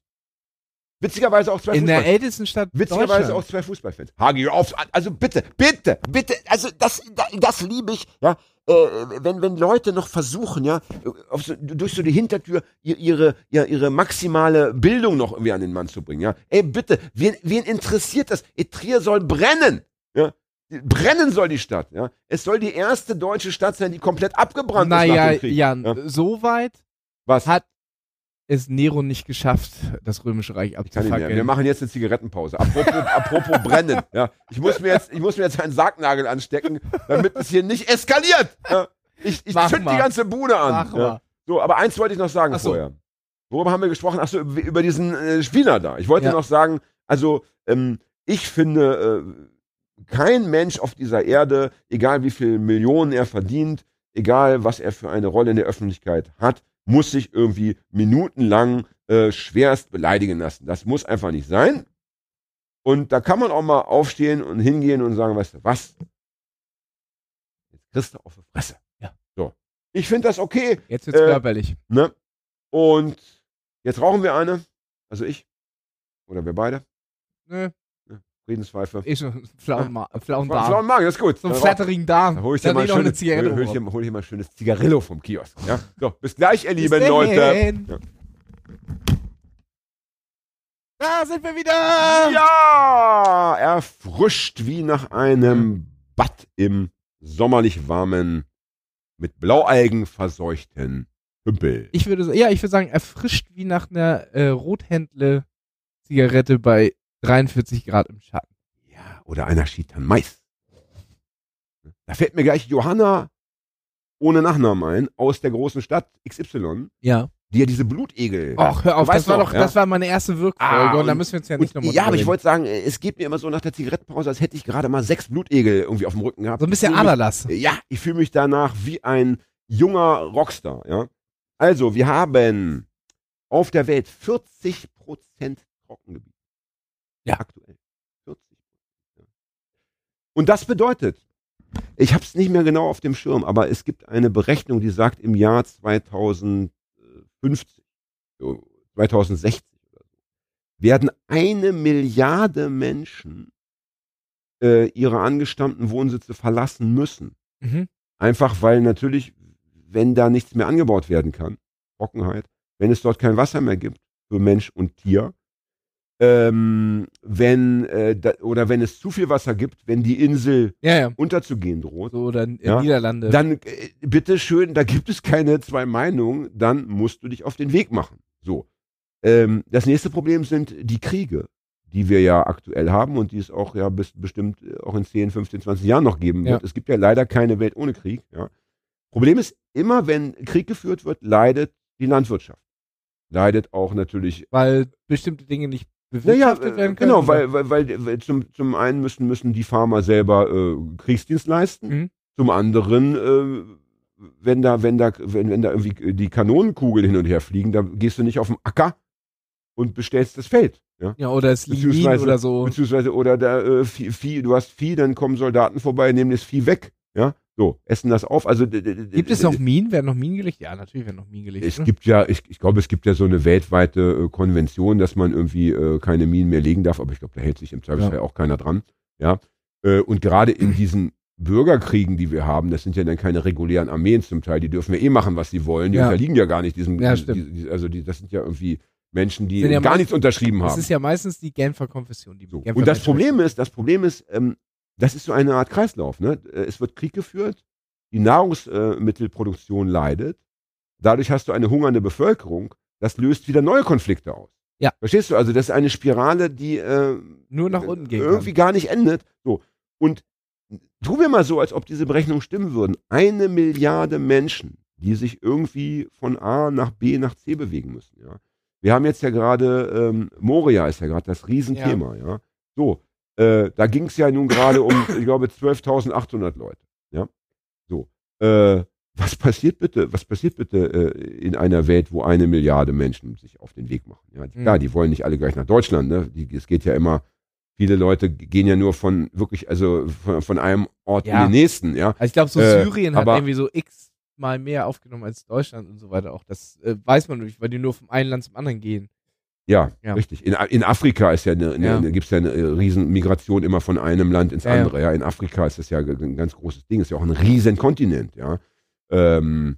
Witzigerweise auch zwei In der Fußball- ältesten Stadt Witzigerweise auch zwei Fußballfans. Hagi, auf, also bitte, bitte, bitte, also das, das liebe ich, ja, äh, wenn, wenn Leute noch versuchen, ja, auf so, durch so die Hintertür ihr- ihre, ja, ihre maximale Bildung noch irgendwie an den Mann zu bringen, ja. Ey, bitte, wen, wen interessiert das? Ey, Trier soll brennen, ja. Brennen soll die Stadt, ja. Es soll die erste deutsche Stadt sein, die komplett abgebrannt ist nach Naja, dem Krieg. Jan, Ja. so weit Was? hat es Nero nicht geschafft, das Römische Reich abzufackeln. Wir machen jetzt eine Zigarettenpause. Apropos, (laughs) apropos brennen. Ja, ich muss mir jetzt, ich muss mir jetzt einen Sargnagel anstecken, damit es hier nicht eskaliert. Ja, ich ich zünd die ganze Bude an. Ja. So, aber eins wollte ich noch sagen so. vorher. Worüber haben wir gesprochen? Achso, über diesen äh, Spieler da. Ich wollte Ja. noch sagen, also ähm, ich finde, äh, kein Mensch auf dieser Erde, egal wie viel Millionen er verdient, egal was er für eine Rolle in der Öffentlichkeit hat, muss sich irgendwie minutenlang äh, schwerst beleidigen lassen. Das muss einfach nicht sein. Und da kann man auch mal aufstehen und hingehen und sagen, weißt du was? Jetzt kriegst du auf die Fresse. Ja. So. Ich finde das okay. Jetzt wird's Äh, körperlich. Ne? Und jetzt rauchen wir eine. Also ich. Oder wir beide. Nö, Friedenspfeife. eh schon flauen, Ma (laughs) flauen Flauen Darm. Magen, das ist gut. So ein Dann flatterigen Darm. Dann hol ich dir mal schönes, Zigarette hol, hol, ich hol ich mal ein schönes Zigarillo vom Kiosk. Ja? So, bis gleich, ihr Bis lieben Leute. dahin. Ja. Da sind wir wieder! Ja, erfrischt wie nach einem Bad im sommerlich warmen, mit Blaualgen verseuchten Hümpel. Ich würde, ja, ich würde sagen, erfrischt wie nach einer äh, Rothändle-Zigarette bei 43 Grad im Schatten. Ja, oder einer Schitan Mais. Da fällt mir gleich Johanna ohne Nachnamen ein, aus der großen Stadt XY. Ja. die ja diese Blutegel. Ach, hör auf, das war doch, ja. das war meine erste Wirkfolge Ah, und da und- müssen wir uns ja nicht nochmal ja, aber ich wollte sagen, es geht mir immer so nach der Zigarettenpause, als hätte ich gerade mal sechs Blutegel irgendwie auf dem Rücken gehabt. So ein bisschen Aderlass. Ja, ich fühle mich danach wie ein junger Rockstar, ja. Also, wir haben auf der Welt 40 Prozent Trockengebiet. Ja. Aktuell. 40 Ja. Und das bedeutet, ich habe es nicht mehr genau auf dem Schirm, aber es gibt eine Berechnung, die sagt, im Jahr 2050, so 2060 oder so, werden eine Milliarde Menschen äh, ihre angestammten Wohnsitze verlassen müssen. Mhm. Einfach weil natürlich, wenn da nichts mehr angebaut werden kann, Trockenheit, wenn es dort kein Wasser mehr gibt für Mensch und Tier, ähm, wenn äh, da, oder wenn es zu viel Wasser gibt, wenn die Insel Ja, ja. unterzugehen droht, So, oder in Ja. Niederlande. dann äh, bitte schön, da gibt es keine zwei Meinungen, dann musst du dich auf den Weg machen. So. Ähm, das nächste Problem sind die Kriege, die wir ja aktuell haben und die es auch ja bis, bestimmt äh, auch in 10, 15, 20 Jahren noch geben wird. Es gibt ja leider keine Welt ohne Krieg. Ja. Problem ist, immer wenn Krieg geführt wird, leidet die Landwirtschaft. Leidet auch natürlich weil bestimmte Dinge nicht bewirtschaftet äh, werden können. genau, weil, weil, weil, zum, zum einen müssen, müssen die Farmer selber äh, Kriegsdienst leisten, Mhm. zum anderen, äh, wenn da, wenn da, wenn, wenn da irgendwie die Kanonenkugeln hin und her fliegen, da gehst du nicht auf den Acker und bestellst das Feld. Ja? Ja, oder es Beziehungsweise- oder so. Beziehungsweise, oder da, äh, Vieh, Vieh, du hast Vieh, dann kommen Soldaten vorbei, nehmen das Vieh weg. Ja, so, essen das auf. Also, Gibt es noch Minen? Werden noch Minen gelegt? Ja, natürlich werden noch Minen gelegt. es ne? gibt ja, ich, ich glaube, es gibt ja so eine weltweite äh, Konvention, dass man irgendwie äh, keine Minen mehr legen darf, aber ich glaube, da hält sich im Zweifelsfall auch keiner dran. Ja. Äh, und gerade in (clears throat) diesen Bürgerkriegen, die wir haben, das sind ja dann keine regulären Armeen zum Teil, die dürfen ja eh machen, was sie wollen, die Ja. unterliegen ja gar nicht diesem, Ja, die, also die, das sind ja irgendwie Menschen, die ja gar meist- nichts unterschrieben Das haben. ist ja meistens die Genfer Konfession. Die So. Genfer Und das. Problem ist, das Problem ist, ähm, das ist so eine Art Kreislauf. Ne? Äh, Es wird Krieg geführt, die Nahrungsmittelproduktion leidet, dadurch hast du eine hungernde Bevölkerung, das löst wieder neue Konflikte aus. Ja. Verstehst du? Also das ist eine Spirale, die äh, Nur nach unten gehen irgendwie kann. gar nicht endet. So. Und tun wir mal so, als ob diese Berechnungen stimmen würden. Eine Milliarde Menschen, die sich irgendwie von A nach B nach C bewegen müssen. Ja. Wir haben jetzt ja gerade, ähm, Moria ist ja gerade das Riesenthema. Ja. So, äh, da ging es ja nun gerade um, (coughs) ich glaube, 12.800 Leute. Ja. So. Äh, was passiert bitte, was passiert bitte äh, in einer Welt, wo eine Milliarde Menschen sich auf den Weg machen? Ja, die, Mhm. klar, die wollen nicht alle gleich nach Deutschland. Ne? Die, es geht ja immer, viele Leute gehen ja nur von wirklich, also von, von einem Ort Ja. in den nächsten. Ja, Also ich glaube, so Äh, Syrien hat aber- irgendwie so x mal mehr aufgenommen als Deutschland und so weiter. Auch das äh, weiß man nicht, weil die nur vom einen Land zum anderen gehen. Ja, Ja. richtig. In, in Afrika ist ja eine, eine, Ja. eine gibt's ja eine äh, Riesenmigration immer von einem Land ins Ja, ja. andere. Ja. in Afrika ist das ja ein ganz großes Ding. Ist ja auch ein Riesenkontinent. Ja. Ähm,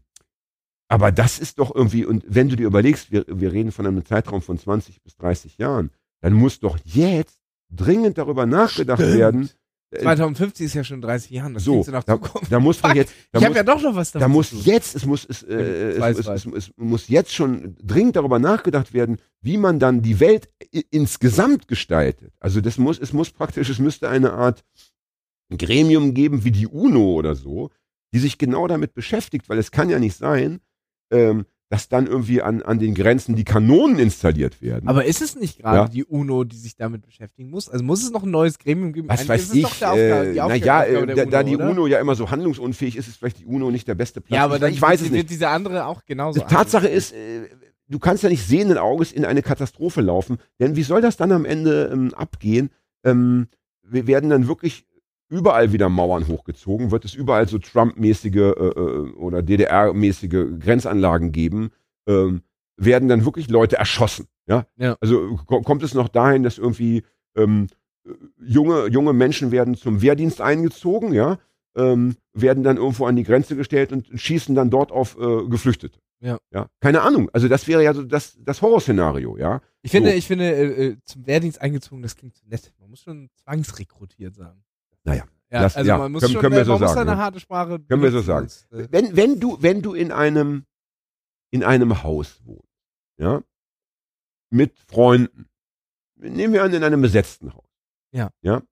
aber das ist doch irgendwie, und wenn du dir überlegst, wir, wir reden von einem Zeitraum von 20 bis 30 Jahren, dann muss doch jetzt dringend darüber nachgedacht Stimmt. werden. Äh, 2050 ist ja schon 30 Jahren. Das so, nach da, da muss Fuck, jetzt, da ich habe ja doch noch was da damit muss jetzt, es muss, es, äh, es, es, es, es muss jetzt schon dringend darüber nachgedacht werden, wie man dann die Welt insgesamt gestaltet. Also das muss, es muss praktisch, es müsste eine Art Gremium geben wie die UNO oder so, die sich genau damit beschäftigt, weil es kann ja nicht sein, ähm, dass dann irgendwie an, an den Grenzen die Kanonen installiert werden. Aber ist es nicht gerade Ja. die UNO, die sich damit beschäftigen muss? Also muss es noch ein neues Gremium geben? was Eigentlich weiß ist es doch ich, Aufgabe- äh, die naja, äh, da, da die oder? UNO ja immer so handlungsunfähig ist, ist vielleicht die UNO nicht der beste Platz. Ja, aber ich, dann ich weiß es wird nicht. diese andere auch genauso. Tatsache angehen. ist, äh, du kannst ja nicht sehenden Auges in eine Katastrophe laufen, denn wie soll das dann am Ende ähm, abgehen? Ähm, wir werden dann wirklich überall wieder Mauern hochgezogen, wird es überall so Trump-mäßige äh, äh, oder DDR-mäßige Grenzanlagen geben, ähm, werden dann wirklich Leute erschossen. Ja? Ja. Also ko- kommt es noch dahin, dass irgendwie ähm, äh, junge, junge Menschen werden zum Wehrdienst eingezogen, ja, ähm, werden dann irgendwo an die Grenze gestellt und schießen dann dort auf äh, Geflüchtete. Ja. ja. Keine Ahnung. Also das wäre ja so das, das Horrorszenario, ja. Ich finde, So. ich finde, äh, äh, zum Wehrdienst eingezogen, das klingt zu nett. Man muss schon zwangsrekrutiert sagen. Naja, Ja, das- also ja, man muss können- schon, können wir so sagen, eine ne? harte Sprache Können wir so sagen. äh, Wenn, wenn du, wenn du in einem, in einem Haus wohnst, ja, mit Freunden, nehmen wir an, in einem besetzten Haus. Ja. Ja.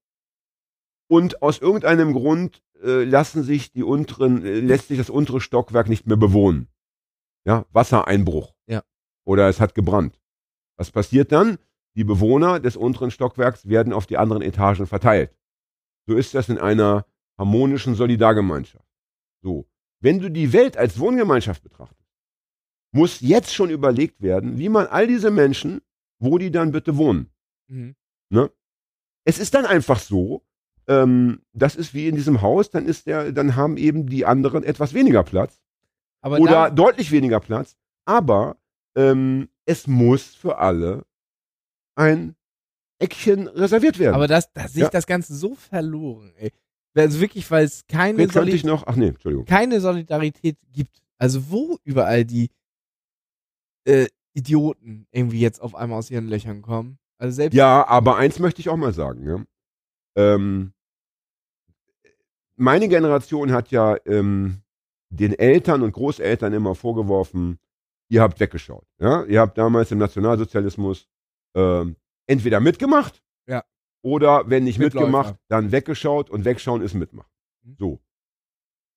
Und aus irgendeinem Grund äh, lassen sich die unteren, äh, lässt sich das untere Stockwerk nicht mehr bewohnen. Ja, Wassereinbruch. Ja. oder es hat gebrannt. Was passiert dann? Die Bewohner des unteren Stockwerks werden auf die anderen Etagen verteilt. So ist das in einer harmonischen Solidargemeinschaft. So. Wenn du die Welt als Wohngemeinschaft betrachtest, muss jetzt schon überlegt werden, wie man all diese Menschen, wo die dann bitte wohnen. Mhm. Es ist dann einfach so, ähm, das ist wie in diesem Haus, dann ist der, dann haben eben die anderen etwas weniger Platz Aber oder deutlich weniger Platz, aber ähm, es muss für alle ein Eckchen reserviert werden. aber das, da sehe ich Ja. das Ganze so verloren, ey. Also wirklich, weil es keine, Wen könnte Soli ich noch? Ach nee, keine Solidarität gibt. Also wo überall die äh, Idioten irgendwie jetzt auf einmal aus ihren Löchern kommen. Also selbst Ja, aber eins möchte ich auch mal sagen. Ja? Ähm, meine Generation hat ja ähm, den Eltern und Großeltern immer vorgeworfen, ihr habt weggeschaut. Ja? Ihr habt damals im Nationalsozialismus ähm, entweder mitgemacht Ja. oder wenn nicht Mitläufer. mitgemacht, dann weggeschaut und wegschauen ist mitmachen. Mhm. So.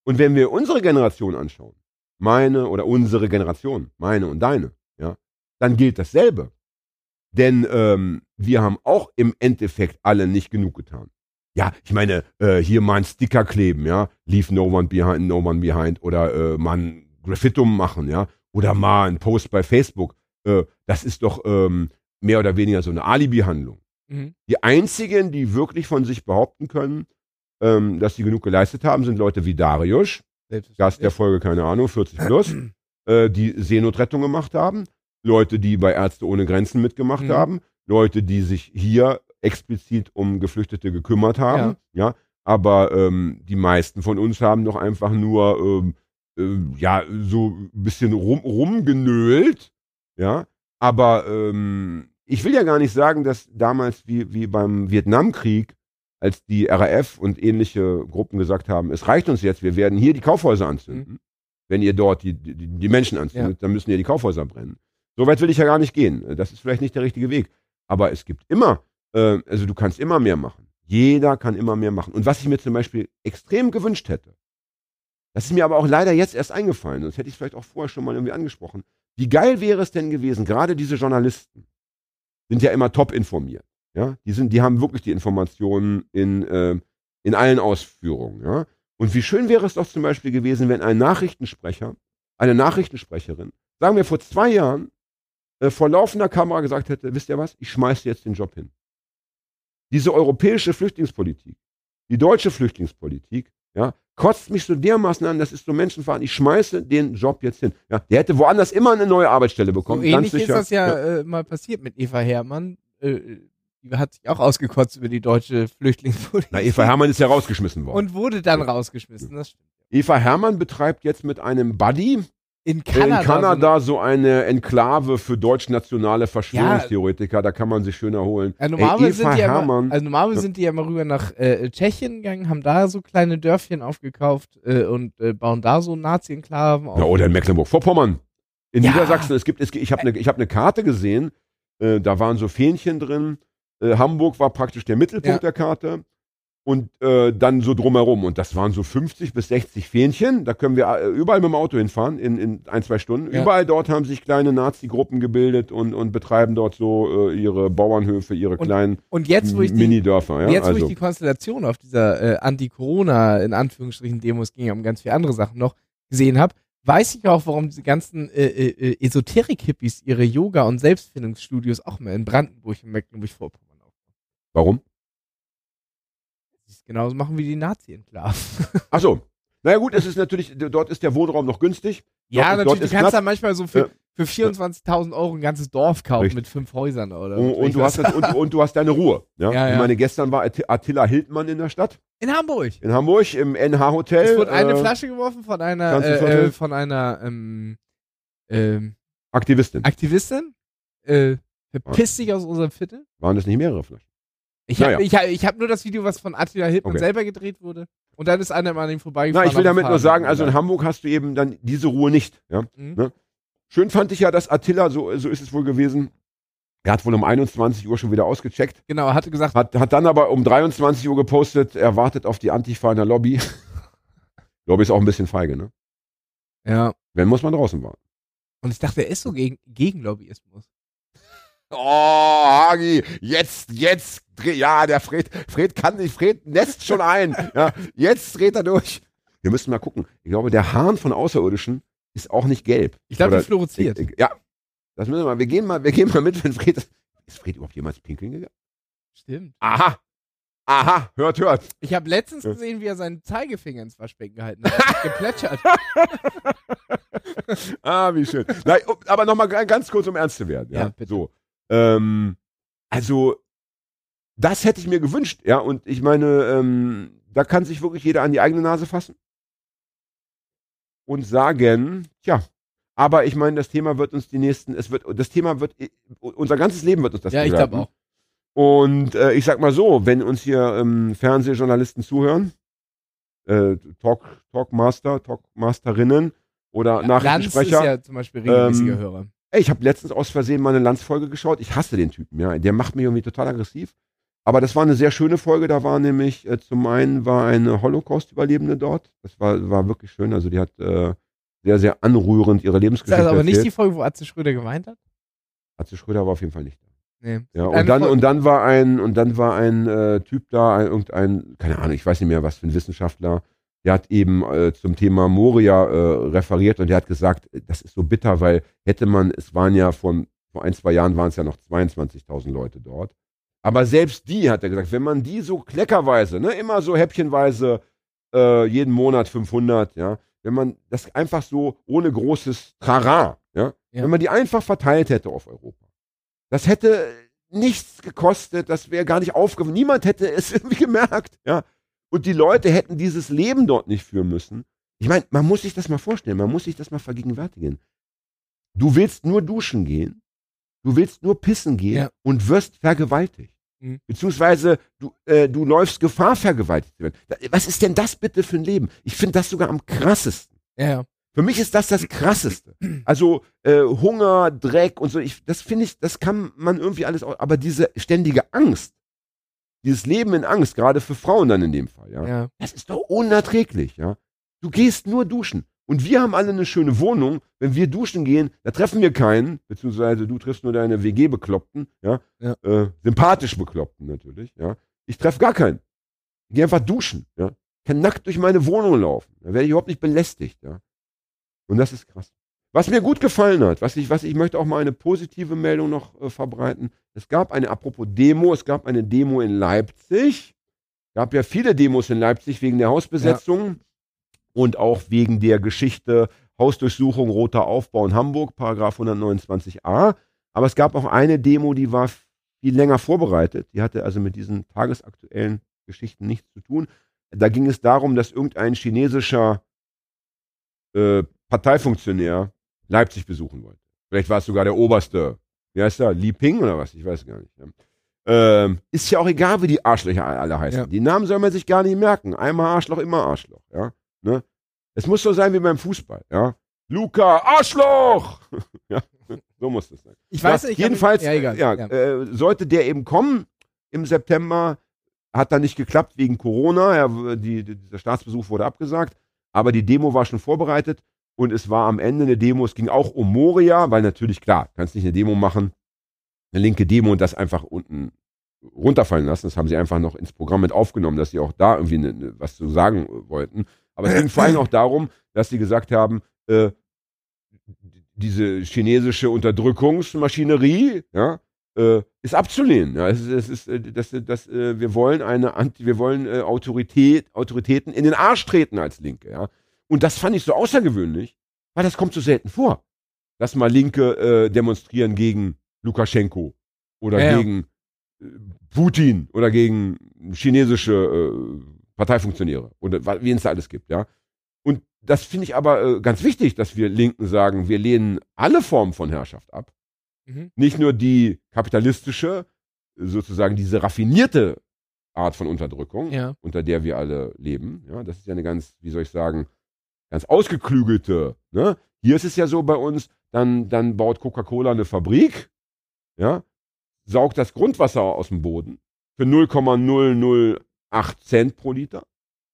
Und wenn wir unsere Generation anschauen, meine oder unsere Generation, meine und deine, ja, dann gilt dasselbe. Denn ähm, wir haben auch im Endeffekt alle nicht genug getan. Ja, ich meine, äh, hier mal einen Sticker kleben, ja, leave no one behind, no one behind, oder äh, mal ein Graffitum machen, ja, oder mal einen Post bei Facebook. Äh, das ist doch ähm, mehr oder weniger so eine Alibi-Handlung. Mhm. Die einzigen, die wirklich von sich behaupten können, ähm, dass sie genug geleistet haben, sind Leute wie Darius, Gast der Folge, keine Ahnung, 40 plus, (clears throat) äh, die Seenotrettung gemacht haben, Leute, die bei Ärzte ohne Grenzen mitgemacht Mhm. haben, Leute, die sich hier explizit um Geflüchtete gekümmert haben, ja, aber ähm, die meisten von uns haben doch einfach nur ähm, ähm, ja so ein bisschen rum, rumgenölt, ja, aber ähm, ich will ja gar nicht sagen, dass damals wie, wie beim Vietnamkrieg, als die RAF und ähnliche Gruppen gesagt haben, es reicht uns jetzt, wir werden hier die Kaufhäuser anzünden. Wenn ihr dort die, die, die Menschen anzündet, dann müssen hier die Kaufhäuser brennen. So weit will ich ja gar nicht gehen. Das ist vielleicht nicht der richtige Weg. Aber es gibt immer, äh, also du kannst immer mehr machen. Jeder kann immer mehr machen. Und was ich mir zum Beispiel extrem gewünscht hätte, das ist mir aber auch leider jetzt erst eingefallen, sonst hätte ich es vielleicht auch vorher schon mal irgendwie angesprochen. Wie geil wäre es denn gewesen, gerade diese Journalisten sind ja immer top informiert. Ja? Die, sind, die haben wirklich die Informationen in, äh, in allen Ausführungen. Ja? Und wie schön wäre es doch zum Beispiel gewesen, wenn ein Nachrichtensprecher, eine Nachrichtensprecherin, sagen wir vor zwei Jahren, äh, vor laufender Kamera gesagt hätte, wisst ihr was, ich schmeiße jetzt den Job hin. Diese europäische Flüchtlingspolitik, die deutsche Flüchtlingspolitik, ja, kotzt mich so dermaßen an, das ist so menschenverachtend, ich schmeiße den Job jetzt hin. Ja, der hätte woanders immer eine neue Arbeitsstelle So bekommen, ähnlich ganz sicher. ist das ja, Äh, mal passiert mit Eva Hermann. Äh, die hat sich auch ausgekotzt über die deutsche Flüchtlingspolitik. Na, Eva Hermann ist ja rausgeschmissen worden. Und wurde dann rausgeschmissen. Das stimmt. Eva Hermann betreibt jetzt mit einem Buddy In in Kanada. Kanada so eine Enklave für deutschnationale Verschwörungstheoretiker, da kann man sich schön erholen. Ja, normalerweise sind die ja immer, also normalerweise Ja. sind die ja mal rüber nach äh, Tschechien gegangen, haben da so kleine Dörfchen aufgekauft äh, und äh, bauen da so Nazi-Enklaven auf. Ja, oder in Mecklenburg-Vorpommern. In Ja. Niedersachsen, es gibt, es, ich habe eine hab ne Karte gesehen, äh, da waren so Fähnchen drin. Äh, Hamburg war praktisch der Mittelpunkt Ja. der Karte. Und äh, dann so drumherum. Und das waren so 50 bis 60 Fähnchen. Da können wir äh, überall mit dem Auto hinfahren in, in ein, zwei Stunden. Ja. Überall dort haben sich kleine Nazi-Gruppen gebildet und, und betreiben dort so äh, ihre Bauernhöfe, ihre Und kleinen Und jetzt, wo ich die, Minidörfer. Ja? jetzt, wo also, ich die Konstellation auf dieser äh, Anti-Corona, in Anführungsstrichen, Demos ging um ganz viele andere Sachen noch, gesehen habe, weiß ich auch, warum diese ganzen äh, äh, äh, Esoterik-Hippies ihre Yoga- und Selbstfindungsstudios auch mal in Brandenburg und Mecklenburg-Vorpommern aufbauen. warum? Es genauso machen wie die Nazi-Enklaven. (laughs) Ach so. Naja gut, es ist natürlich, dort ist der Wohnraum noch günstig. Ja, Dort- dort natürlich, du kannst da manchmal so für, für 24.000 Euro ein ganzes Dorf kaufen Richtig. mit fünf Häusern oder Und, und, du hast das, und, und du hast deine Ruhe. Ja? Ja, ja. Ich meine, gestern war Att- Attila Hildmann in der Stadt, In Hamburg. in Hamburg, im NH-Hotel. Es wurde eine äh, Flasche geworfen von einer, äh, äh, von einer ähm, ähm, Aktivistin. Aktivistin. Äh, verpiss dich aus unserem Viertel. Waren das nicht mehrere Flaschen? Ich habe Naja. ich hab, ich hab nur das Video, was von Attila Hildmann Okay. selber gedreht wurde. Und dann ist einer mal an ihm Na, vorbeigefahren. ich will damit nur sagen, also in Hamburg hast du eben dann diese Ruhe nicht. Ja? Mhm. Ne? Schön fand ich ja, dass Attila, so, so ist es wohl gewesen, er hat wohl um 21 Uhr schon wieder ausgecheckt, Genau, er hatte gesagt, hat, hat dann aber um 23 Uhr gepostet, er wartet auf die Antifa in der Lobby. (laughs) Lobby ist auch ein bisschen feige, ne? ja, Wenn muss man draußen warten. Und ich dachte, er ist so gegen, gegen Lobbyismus. Oh, Hagi, jetzt, jetzt, ja, der Fred, Fred kann nicht, Fred nässt schon ein. Ja, jetzt dreht er durch. Wir müssen mal gucken. Ich glaube, der Hahn von Außerirdischen ist auch nicht gelb. Ich glaube, Oder- er fluoresziert. Ja, das müssen wir mal. Wir gehen mal, wir gehen mal mit, wenn Fred. Ist Fred überhaupt jemals pinkeln gegangen? Stimmt. Aha. Aha, hört, hört. Ich habe letztens gesehen, wie er seinen Zeigefinger ins Waschbecken gehalten hat. geplätschert. (laughs) (laughs) Ah, wie schön. Nein, um- aber nochmal ganz kurz, um ernst zu werden. Ja, Ja, bitte. So. Ähm, also, das hätte ich mir gewünscht, ja. Und ich meine, ähm, da kann sich wirklich jeder an die eigene Nase fassen und sagen, tja, aber ich meine, das Thema wird uns die nächsten, es wird, das Thema wird, unser ganzes Leben wird uns das ja, ich glaube auch. Und äh, ich sag mal so, wenn uns hier ähm, Fernsehjournalisten zuhören, äh, Talk, Talkmaster, Talkmasterinnen oder Lanz ist Nachrichtensprecher, ja zum Beispiel regelmäßiger Ähm, Hörer. Ey, ich habe letztens aus Versehen mal eine Landsfolge geschaut. Ich hasse den Typen, ja. Der macht mich irgendwie total aggressiv. Aber das war eine sehr schöne Folge. Da war nämlich, äh, zum einen war eine Holocaust-Überlebende dort. Das war, war wirklich schön. Also die hat äh, sehr, sehr anrührend ihre Ist Lebensgeschichte das aber nicht die erzählt. Folge, wo Atze Schröder geweint hat? Atze Schröder war auf jeden Fall nicht da. Nee. Ja, und dann, Folge- und dann war ein, und dann war ein äh, Typ da, ein, irgendein, keine Ahnung, ich weiß nicht mehr, was für ein Wissenschaftler, der hat eben äh, zum Thema Moria äh, referiert und der hat gesagt, äh, das ist so bitter, weil hätte man, es waren ja von, vor ein, zwei Jahren waren es ja noch 22.000 Leute dort. Aber selbst die, hat er gesagt, wenn man die so kleckerweise, ne, immer so häppchenweise, äh, jeden Monat 500, ja, wenn man das einfach so ohne großes Trara, ja, Ja. wenn man die einfach verteilt hätte auf Europa. Das hätte nichts gekostet, das wäre gar nicht aufgefallen. Niemand hätte es (laughs) irgendwie gemerkt, ja. Und die Leute hätten dieses Leben dort nicht führen müssen. Ich meine, man muss sich das mal vorstellen, man muss sich das mal vergegenwärtigen. Du willst nur duschen gehen, du willst nur pissen gehen Ja. und wirst vergewaltigt. Mhm. Beziehungsweise du, äh, du läufst Gefahr, vergewaltigt zu werden. Was ist denn das bitte für ein Leben? Ich finde das sogar am krassesten. Ja. Für mich ist das das Krasseste. Also äh, Hunger, Dreck und so. Ich, das finde ich, das kann man irgendwie alles. Aber diese ständige Angst, dieses Leben in Angst, gerade für Frauen dann in dem Fall, ja, ja. das ist doch unerträglich, ja. Du gehst nur duschen. Und wir haben alle eine schöne Wohnung. Wenn wir duschen gehen, da treffen wir keinen, beziehungsweise du triffst nur deine WG-Bekloppten, ja. Ja. Äh, sympathisch Bekloppten natürlich, ja. Ich treffe gar keinen. Ich gehe einfach duschen, ja. Ich kann nackt durch meine Wohnung laufen. Da werde ich überhaupt nicht belästigt, ja. Und das ist krass. Was mir gut gefallen hat, was ich, was ich möchte auch mal eine positive Meldung noch äh, verbreiten. Es gab eine, apropos Demo, es gab eine Demo in Leipzig. gab ja viele Demos in Leipzig wegen der Hausbesetzung und auch wegen der Geschichte Hausdurchsuchung, roter Aufbau in Hamburg, Paragraph 129a. Aber es gab auch eine Demo, die war viel länger vorbereitet. Die hatte also mit diesen tagesaktuellen Geschichten nichts zu tun. Da ging es darum, dass irgendein chinesischer äh, Parteifunktionär Leipzig besuchen wollte. Vielleicht war es sogar der oberste. Wie heißt der? Li Ping oder was? Ich weiß gar nicht. Ja. Ähm, ist ja auch egal, wie die Arschlöcher alle heißen. Ja. Die Namen soll man sich gar nicht merken. Einmal Arschloch, immer Arschloch. Ja? Ne? Es muss so sein wie beim Fußball. Ja? Luca, Arschloch! (laughs) ja? So muss das sein. Ich weiß nicht. jedenfalls, egal. ja, Ja. Äh, sollte der eben kommen im September, hat dann nicht geklappt wegen Corona. Er, die, die, dieser Staatsbesuch wurde abgesagt, aber die Demo war schon vorbereitet und es war am Ende eine Demo. Es ging auch um Moria, weil natürlich klar, kannst nicht eine Demo machen, eine linke Demo und das einfach unten runterfallen lassen. Das haben sie einfach noch ins Programm mit aufgenommen, dass sie auch da irgendwie ne, ne, was zu sagen wollten. Aber es ging vor allem auch darum, dass sie gesagt haben, äh, diese chinesische Unterdrückungsmaschinerie, ja, äh, ist abzulehnen. Ja, es es ist, äh, das, das, äh, wir wollen eine Anti, wir wollen äh, Autorität, Autoritäten in den Arsch treten als Linke, ja. Und das fand ich so außergewöhnlich, weil das kommt so selten vor, dass mal Linke äh, demonstrieren gegen Lukaschenko oder Ja, ja. gegen äh, Putin oder gegen chinesische äh, Parteifunktionäre oder wen es da alles gibt, ja. Und das finde ich aber äh, ganz wichtig, dass wir Linken sagen, wir lehnen alle Formen von Herrschaft ab. Mhm. Nicht nur die kapitalistische, sozusagen diese raffinierte Art von Unterdrückung, Ja. unter der wir alle leben. Ja, das ist ja eine ganz, wie soll ich sagen, ganz ausgeklügelte. Ne? Hier ist es ja so bei uns, dann, dann baut Coca-Cola eine Fabrik, ja, saugt das Grundwasser aus dem Boden für 0,008 Cent pro Liter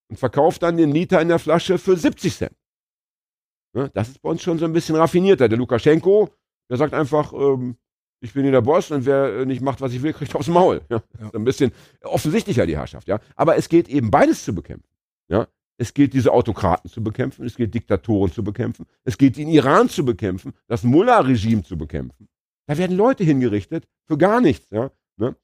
und verkauft dann den Liter in der Flasche für 70 Cent. Ne? Das ist bei uns schon so ein bisschen raffinierter. Der Lukaschenko, der sagt einfach, ähm, ich bin hier der Boss und wer nicht macht, was ich will, kriegt aufs Maul. Ja? Ja. Ein bisschen offensichtlicher die Herrschaft, ja. Aber es geht eben beides zu bekämpfen. Ja. Es gilt, diese Autokraten zu bekämpfen, es gilt, Diktatoren zu bekämpfen, es gilt, den Iran zu bekämpfen, das Mullah-Regime zu bekämpfen. Da werden Leute hingerichtet für gar nichts, ja. Ne?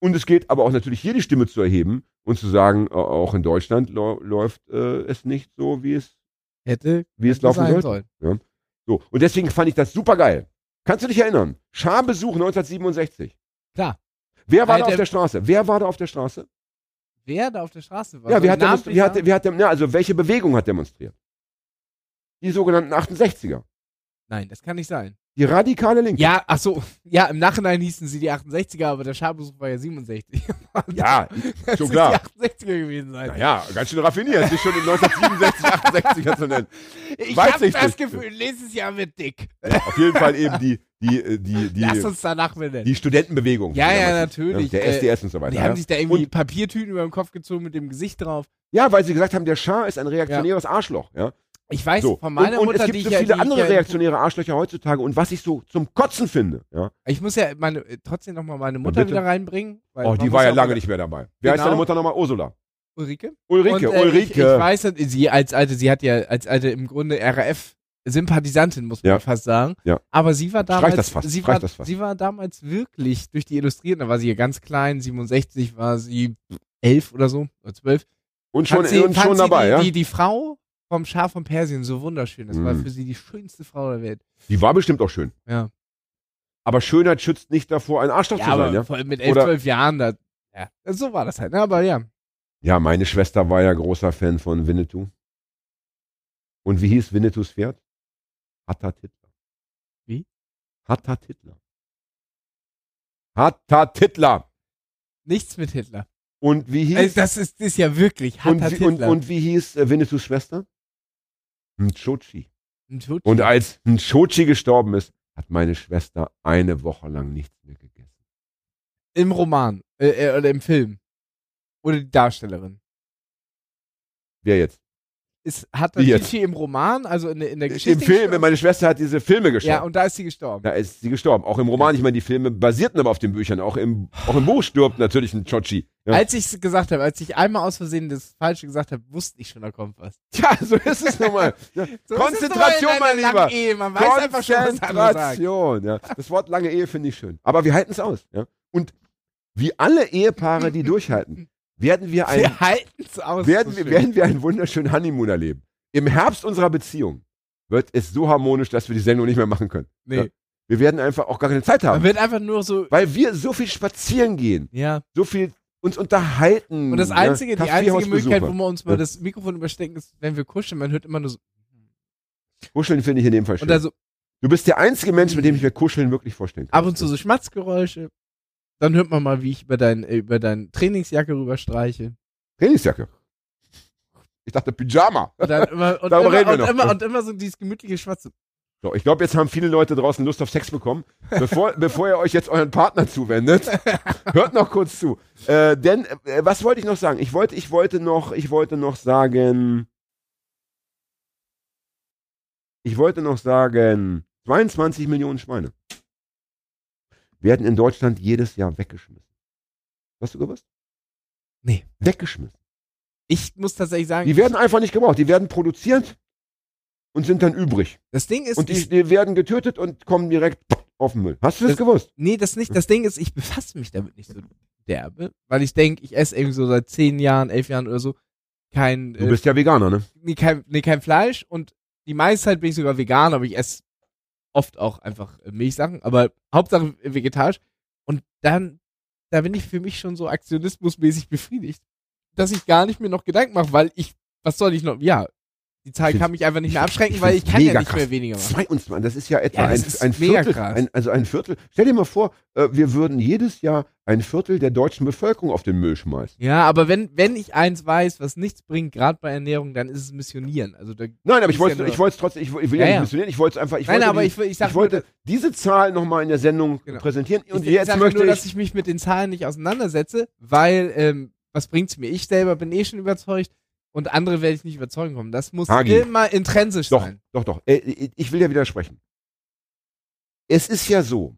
Und es gilt aber auch natürlich hier die Stimme zu erheben und zu sagen, auch in Deutschland läuft äh, es nicht so, wie es, Hätte, wie es laufen sollte. sollen. So. Und deswegen fand ich das super geil. Kannst du dich erinnern? Scharbesuch 1967. Klar. Wer war da Alter- auf der Straße? Wer war da auf der Straße? Wer da auf der Straße war. ja, wer ich hat, demonstri- wer hat, wer hat, dem- ja, also welche Bewegung hat demonstriert? Die sogenannten 68er. Nein, das kann nicht sein. Die radikale Linke. Ja, ach so. (laughs) Ja, im Nachhinein hießen sie die 68er, aber der Scharbesuch war ja 67. (laughs) Ja, Das schon klar. die 68er gewesen sein. Naja, ganz schön raffiniert, sich schon in 1967, 68er zu nennen. ich weiß habe ich das nicht. Gefühl, nächstes Jahr wird dick. Auf jeden Fall eben die, die, äh, die, (laughs) Lass die, uns danach benennen. die Studentenbewegung. Ja, ja, damals- natürlich. Der Äh, SDS und so weiter. die ja. haben sich da irgendwie Und- Papiertüten über den Kopf gezogen mit dem Gesicht drauf. ja, weil sie gesagt haben, der Schah ist ein reaktionäres Arschloch. Ja. Ich weiß So. von meiner und, und Mutter, es gibt so viele andere ja, reaktionäre Arschlöcher heutzutage. Und was ich so zum Kotzen finde, ja. Ich muss ja meine, äh, trotzdem nochmal meine Mutter wieder reinbringen. Oh, die war ja lange nicht mehr dabei. Wer heißt Genau. deine Mutter nochmal? Ursula. Ulrike? Ulrike, Und, äh, Ulrike. Ich, ich weiß, sie als alte, sie hat ja als alte im Grunde RAF-Sympathisantin, muss man Ja. fast sagen. Ja. Aber sie war damals, fast, sie war, das fast. sie war damals wirklich durch die Illustrierten, da war sie ja ganz klein, 67 war sie elf oder so, oder zwölf. und schon, sie, und schon dabei, die, ja. Die, die Frau vom Schar von Persien so wunderschön. Das war Mhm. für sie die schönste Frau der Welt. Die war bestimmt auch schön. Ja. Aber Schönheit schützt nicht davor, ein Arschloch Ja, zu aber sein, ja. vor allem mit elf, zwölf Jahren, da, ja, so war das halt. Ne? Aber ja, Ja, meine Schwester war ja großer Fan von Winnetou. Und wie hieß Winnetous Pferd? Hattat Hitler. Wie? Hattat Hitler. Hattat Hitler. nichts mit Hitler. Und wie hieß, Also das ist, ist ja wirklich und, Hattat wie, und, Hitler. und wie hieß äh, Winnetous Schwester? Nchochi. Tutschi. Und als Nchochi gestorben ist, hat meine Schwester eine Woche lang nichts mehr gegessen. Im Roman. Äh, äh, oder im Film. Oder die Darstellerin. Wer jetzt? Ist, hat jetzt? Tutschi im Roman, also in, der- in der Geschichte. Im Film, meine Schwester hat diese Filme geschaut. Ja, und da ist sie gestorben. Da ist sie gestorben. Auch im Roman, ich meine, die Filme basierten aber auf den Büchern. Auch im, auch im Buch stirbt natürlich ein Chochi. Ja. Als ich gesagt habe, als ich einmal aus Versehen das Falsche gesagt habe, wusste ich schon, da kommt was. Tja, so ist es nun mal. Ja. (laughs) So Konzentration, es mein Lieber. langen Ehe. Man weiß einfach schon, was. Konzentration. Ja. Das Wort lange Ehe finde ich schön. Aber wir halten es aus. Ja. Und wie alle Ehepaare, die durchhalten, (laughs) werden wir ein, Wir aus. werden, So wir, werden wir einen wunderschönen Honeymoon erleben. Im Herbst unserer Beziehung wird es so harmonisch, dass wir die Sendung nicht mehr machen können. nee. Ja. Wir werden einfach auch gar keine Zeit Man haben. wird einfach nur so. Weil wir so viel spazieren gehen, Ja. so viel uns unterhalten. Und das einzige, ja, die einzige Möglichkeit, wo wir uns mal Ja. das Mikrofon überstecken, ist, wenn wir kuscheln. Man hört immer nur so. Kuscheln finde ich in dem Fall schön. Und da so du bist der einzige Mensch, mit dem ich mir Kuscheln wirklich vorstellen kann. ab und zu so Schmatzgeräusche. Dann hört man mal, wie ich über dein, äh, über deine Trainingsjacke rüberstreiche. Trainingsjacke. Ich dachte Pyjama. Und dann immer, und Darüber immer, reden wir noch. immer, und immer so dieses gemütliche Schwatzen. So, ich glaube, jetzt haben viele Leute draußen Lust auf Sex bekommen. Bevor, (laughs) bevor ihr euch jetzt euren Partner zuwendet, (laughs) hört noch kurz zu. Äh, denn, äh, was wollte ich noch sagen? Ich wollte, ich wollte noch, ich wollte noch sagen, ich wollte noch sagen, 22 Millionen Schweine werden in Deutschland jedes Jahr weggeschmissen. Hast du gewusst? Nee. Weggeschmissen. Ich muss tatsächlich sagen, Die werden einfach nicht gebraucht. Die werden produziert und sind dann übrig. das Ding ist, Und die, die werden getötet und kommen direkt auf den Müll. Hast du das, Das- gewusst? nee, das nicht, das Ding ist, ich befasse mich damit nicht so derbe, weil ich denke, ich esse irgendwie so seit zehn Jahren, elf Jahren oder so kein, Du äh, bist ja Veganer, ne? nee, kein, nee, kein Fleisch und die meiste Zeit bin ich sogar vegan, aber ich esse oft auch einfach äh, Milchsachen, aber Hauptsache vegetarisch. Und dann, da bin ich für mich schon so aktionismusmäßig befriedigt, dass ich gar nicht mehr noch Gedanken mache, weil ich, was soll ich noch, ja, die Zahl Ich kann mich einfach nicht mehr ich- abschrecken, ich weil ich kann ja nicht krass. mehr weniger machen. 22, das ist ja etwa Ja, ein, ist ein Viertel. Ein, also ein Viertel. Stell dir mal vor, äh, wir würden jedes Jahr ein Viertel der deutschen Bevölkerung auf den Müll schmeißen. Ja, aber wenn, wenn ich eins weiß, was nichts bringt, gerade bei Ernährung, dann ist es Missionieren. Also Nein, aber ich wollte ja ich es trotzdem, ich, ich will ja, Ja, nicht missionieren, ich wollte es einfach, ich nein, wollte, aber die, ich, ich ich wollte nur, diese Zahl nochmal in der Sendung Genau. präsentieren. Und ich, ich jetzt sag möchte nur, ich, dass ich mich mit den Zahlen nicht auseinandersetze, weil, ähm, was bringt's mir? Ich selber bin eh schon überzeugt. Und andere werde ich nicht überzeugen kommen. Das muss Hagi. immer intrinsisch Doch, sein. doch, doch. Äh, ich will ja widersprechen. Es ist ja so,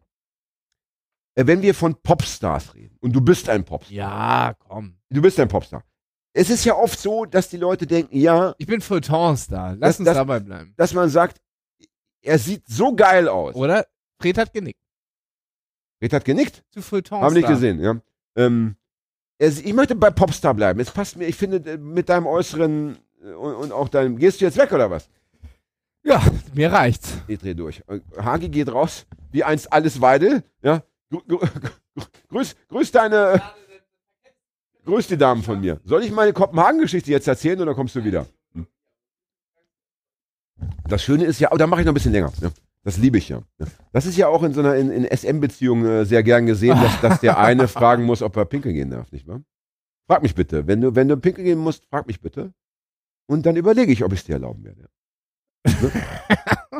äh, wenn wir von Popstars reden, und du bist ein Popstar, Ja, komm. du bist ein Popstar. Es ist ja oft so, dass die Leute denken, ja, Ich bin Feuilleton-Star. Lass Das- uns dabei bleiben. dass man sagt, er sieht so geil aus. Oder? Fred hat genickt. Red hat genickt, Zu Feuilleton-Star. haben nicht gesehen, ja. Ähm, er, ich möchte bei Popstar bleiben. Es passt mir, ich finde, äh, mit deinem Äußeren äh, und, und auch deinem, gehst du jetzt weg oder was? Ja, mir reicht's. Ich dreh durch. Äh, Hagi geht raus, wie einst alles Weidel, ja. Grü grü grüß, grüß deine, grüß die Damen von mir. Soll ich meine Kopenhagen-Geschichte jetzt erzählen oder kommst du wieder? Hm. Das Schöne ist ja, oh, da mache ich noch ein bisschen länger. Ja. Das liebe ich ja. Das ist ja auch in so einer in, in SM-Beziehung äh, sehr gern gesehen, dass, dass der eine (laughs) fragen muss, ob er pinkeln gehen darf, nicht wahr? Frag mich bitte. Wenn du, wenn du pinkeln gehen musst, frag mich bitte. Und dann überlege ich, ob ich es dir erlauben werde. Ne?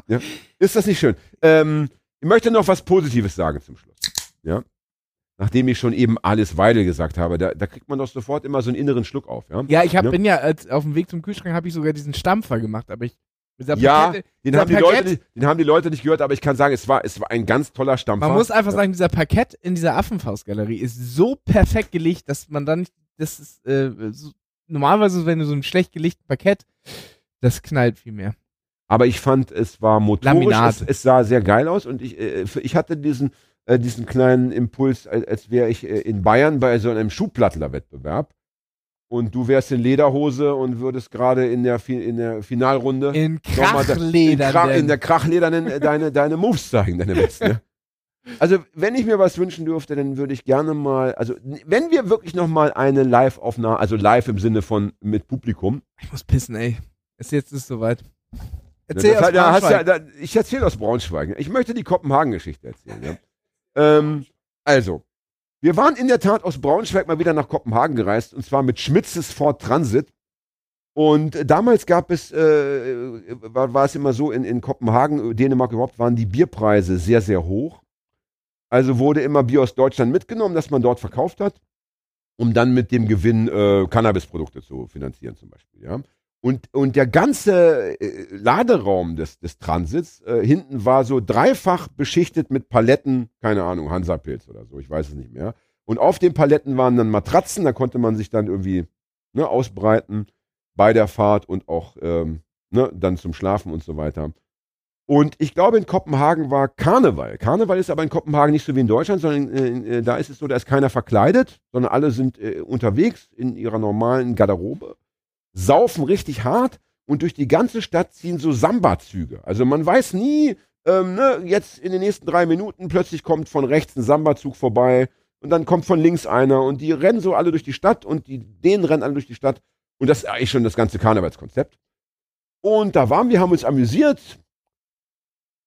ja. Ist das nicht schön? Ähm, ich möchte noch was Positives sagen zum Schluss. Ja. Nachdem ich schon eben alles Weidel gesagt habe, da, da kriegt man doch sofort immer so einen inneren Schluck auf. Ja, Ja, ich hab, Ja. bin ja als, auf dem Weg zum Kühlschrank habe ich sogar diesen Stampfer gemacht, aber ich Ja, Pakete, den, haben die Parkett- Leute, nicht- den haben die Leute nicht gehört, aber ich kann sagen, es war, es war ein ganz toller Stampfer. man muss einfach sagen, dieser Parkett in dieser Affenfaustgalerie ist so perfekt gelegt, dass man dann nicht, das ist äh, so, normalerweise, wenn du so ein schlecht gelegten Parkett, das knallt viel mehr. Aber ich fand, es war motorisch, es, es sah sehr geil aus und ich, äh, ich hatte diesen, äh, diesen kleinen Impuls, als, als wäre ich äh, in Bayern bei so einem Schuhplattler-Wettbewerb und du wärst in Lederhose und würdest gerade in der, Fi- in der Finalrunde In da- in, in der Krachledernen äh, deine, deine Moves zeigen, deine besten. (laughs) Ja? Also, wenn ich mir was wünschen dürfte, dann würde ich gerne mal, also, wenn wir wirklich nochmal eine Live-Aufnahme, also live im Sinne von mit Publikum, ich muss pissen, ey. Es jetzt ist soweit. Ja, Erzähl das aus da hast ja, Braunschweig. da, ich erzähle aus Braunschweig. Ich möchte die Kopenhagen-Geschichte erzählen. Ja. ähm, also, wir waren in der Tat aus Braunschweig mal wieder nach Kopenhagen gereist und zwar mit Schmitzes Ford Transit. Und damals gab es, äh, war, war es immer so, in, in Kopenhagen, Dänemark überhaupt, waren die Bierpreise sehr, sehr hoch. Also wurde immer Bier aus Deutschland mitgenommen, das man dort verkauft hat, um dann mit dem Gewinn äh, Cannabisprodukte zu finanzieren zum Beispiel. Ja. Und, und der ganze äh, Laderaum des, des Transits äh, hinten war so dreifach beschichtet mit Paletten, keine Ahnung, Hansapilz oder so, ich weiß es nicht mehr. Und auf den Paletten waren dann Matratzen, da konnte man sich dann irgendwie ne, ausbreiten bei der Fahrt und auch ähm, ne, dann zum Schlafen und so weiter. Und ich glaube, in Kopenhagen war Karneval. Karneval ist aber in Kopenhagen nicht so wie in Deutschland, sondern äh, da ist es so, da ist keiner verkleidet, sondern alle sind äh, unterwegs in ihrer normalen Garderobe saufen richtig hart und durch die ganze Stadt ziehen so Samba-Züge. Also man weiß nie, ähm, ne, jetzt in den nächsten drei Minuten plötzlich kommt von rechts ein Samba-Zug vorbei und dann kommt von links einer und die rennen so alle durch die Stadt und die denen rennen alle durch die Stadt und das ist eigentlich schon das ganze Karnevalskonzept. Und da waren wir, haben uns amüsiert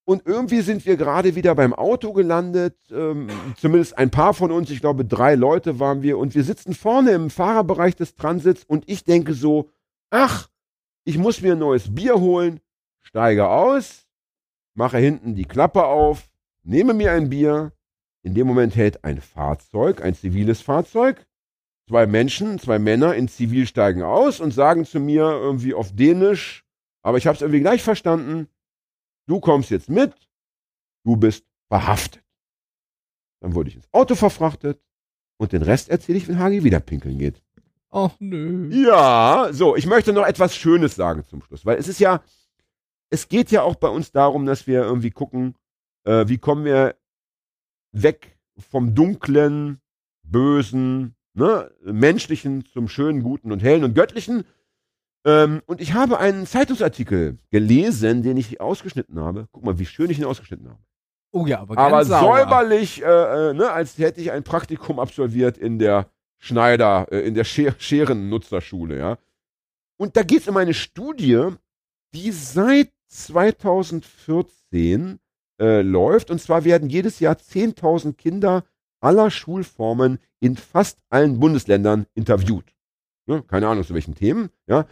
und irgendwie sind wir gerade wieder beim Auto gelandet, ähm, zumindest ein paar von uns, ich glaube drei Leute waren wir und wir sitzen vorne im Fahrerbereich des Transits und ich denke so, ach, ich muss mir ein neues Bier holen, steige aus, mache hinten die Klappe auf, nehme mir ein Bier. In dem Moment hält ein Fahrzeug, ein ziviles Fahrzeug. Zwei Menschen, zwei Männer in Zivil steigen aus und sagen zu mir irgendwie auf Dänisch, aber ich habe es irgendwie gleich verstanden, du kommst jetzt mit, du bist verhaftet. Dann wurde ich ins Auto verfrachtet und den Rest erzähle ich, wenn Hagi wieder pinkeln geht. Och nö. Ja, so, ich möchte noch etwas Schönes sagen zum Schluss, weil es ist ja, es geht ja auch bei uns darum, dass wir irgendwie gucken, äh, wie kommen wir weg vom dunklen, bösen, ne, menschlichen zum schönen, guten und hellen und göttlichen. Ähm, und ich habe einen Zeitungsartikel gelesen, den ich ausgeschnitten habe. Guck mal, wie schön ich ihn ausgeschnitten habe. Oh ja, aber ganz Aber säuberlich, äh, äh, ne, als hätte ich ein Praktikum absolviert in der Schneider, äh, in der Scher Scherennutzerschule, ja. Und da geht es um eine Studie, die seit 2014 äh, läuft. Und zwar werden jedes Jahr 10.000 Kinder aller Schulformen in fast allen Bundesländern interviewt. Ne? Keine Ahnung zu welchen Themen, ja.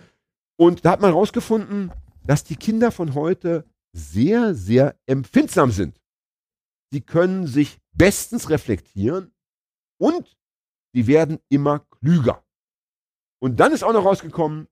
Und da hat man herausgefunden, dass die Kinder von heute sehr, sehr empfindsam sind. Sie können sich bestens reflektieren und sie werden immer klüger. Und dann ist auch noch rausgekommen,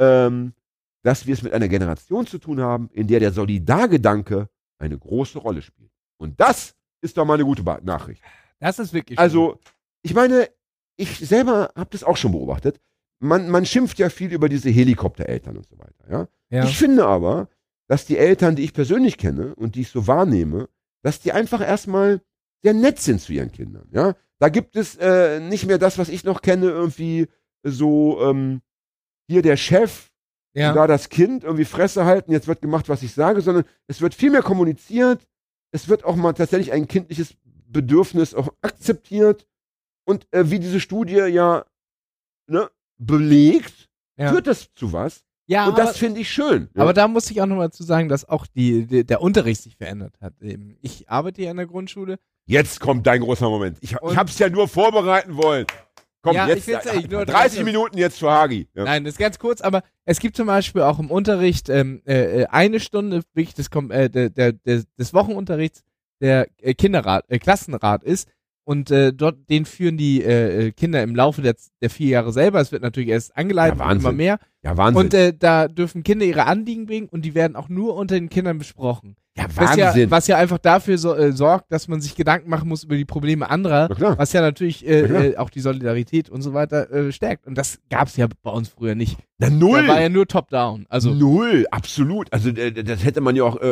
ähm, dass wir es mit einer Generation zu tun haben, in der der Solidargedanke eine große Rolle spielt. Und das ist doch mal eine gute Nachricht. Das ist wirklich Also, ich meine, ich selber habe das auch schon beobachtet. Man, man schimpft ja viel über diese Helikoptereltern und so weiter. Ja? ja. Ich finde aber, dass die Eltern, die ich persönlich kenne und die ich so wahrnehme, dass die einfach erstmal sehr nett sind zu ihren Kindern. Ja? Da gibt es äh, nicht mehr das, was ich noch kenne, irgendwie so ähm, hier der Chef, ja. da das Kind irgendwie Fresse halten, jetzt wird gemacht, was ich sage, sondern es wird viel mehr kommuniziert. Es wird auch mal tatsächlich ein kindliches Bedürfnis auch akzeptiert. Und äh, wie diese Studie ja ne, belegt, ja. führt das zu was. ja, Und aber, das finde ich schön. ja. aber da muss ich auch nochmal zu sagen, dass auch die, die, der Unterricht sich verändert hat. Ich arbeite ja in der Grundschule. Jetzt kommt dein großer Moment. Ich, ich habe es ja nur vorbereiten wollen. Komm, Ja, jetzt ich nur 30 trotzdem- Minuten jetzt für Hagi. Ja. Nein, das ist ganz kurz, aber es gibt zum Beispiel auch im Unterricht ähm, äh, äh, eine Stunde wirklich des, äh, der, der, des Wochenunterrichts, der äh, Kinderrat, äh, Klassenrat ist. Und äh, dort, den führen die Kinder im Laufe der, der vier Jahre selber. Es wird natürlich erst angeleitet, Ja, immer mehr. ja, Wahnsinn. Und da dürfen Kinder ihre Anliegen bringen und die werden auch nur unter den Kindern besprochen. Ja, Was ja, Wahnsinn. was ja einfach dafür so, äh, sorgt, dass man sich Gedanken machen muss über die Probleme anderer, was ja natürlich äh, äh, auch die Solidarität und so weiter äh, stärkt. Und das gab es ja bei uns früher nicht. Na, null. Da war ja nur top-down. Also Null, absolut. Also äh, das hätte man ja auch äh,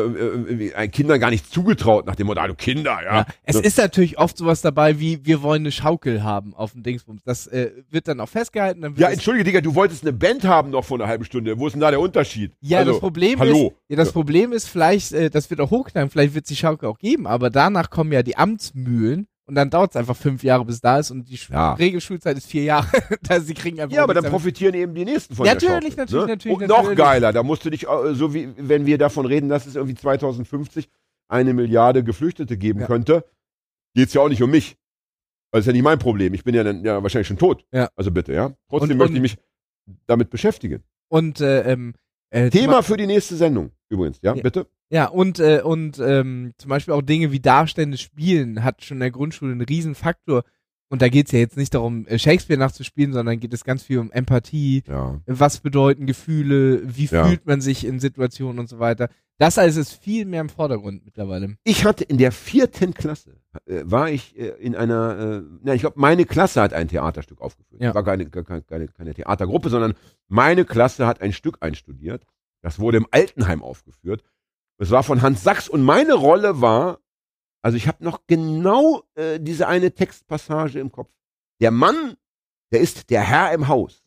äh, Kindern gar nicht zugetraut nach dem Motto, ah, du Kinder, ja. Ja, es So. ist natürlich oft sowas dabei, wie wir wollen eine Schaukel haben auf dem Dingsbums. Das äh, wird dann auch festgehalten. Dann Ja, entschuldige, Digga, du wolltest eine Band haben noch vor einer halben Stunde. Wo ist denn da der Unterschied? ja also, das Problem hallo. ist, ja, das Ja. Problem ist vielleicht, äh, das wird auch hochknallen, vielleicht wird es die Schaukel auch geben, aber danach kommen ja die Amtsmühlen und dann dauert es einfach fünf Jahre, bis da ist und die Ja. Regelschulzeit ist vier Jahre. (laughs) da sie kriegen einfach Ja, aber dann profitieren eben die nächsten von Ja, der natürlich, Schaukel, natürlich, ne? natürlich, Und noch natürlich. geiler, da musst du dich, äh, so wie wenn wir davon reden, dass es irgendwie 2050 eine Milliarde Geflüchtete geben Ja. könnte, geht's ja auch nicht um mich. Das ist ja nicht mein Problem. Ich bin ja dann ja wahrscheinlich schon tot. Ja. Also bitte, ja. Trotzdem Und- möchte und- ich mich damit beschäftigen. Und äh, ähm, äh, Thema für die nächste Sendung übrigens, Ja. bitte. Ja, und, äh, und ähm, zum Beispiel auch Dinge wie Darstellendes Spielen hat schon in der Grundschule einen riesen Faktor. Und da geht's ja jetzt nicht darum, äh, Shakespeare nachzuspielen, sondern geht es ganz viel um Empathie. Ja. Was bedeuten Gefühle? Wie Ja. fühlt man sich in Situationen und so weiter? Das alles ist viel mehr im Vordergrund mittlerweile. Ich hatte in der vierten Klasse, äh, war ich äh, in einer, äh, na, ich glaube, meine Klasse hat ein Theaterstück aufgeführt. Ja. War keine, keine, keine, keine Theatergruppe, sondern meine Klasse hat ein Stück einstudiert. Das wurde im Altenheim aufgeführt. Es war von Hans Sachs und meine Rolle war, also ich habe noch genau äh, diese eine Textpassage im Kopf. Der Mann, der ist der Herr im Haus.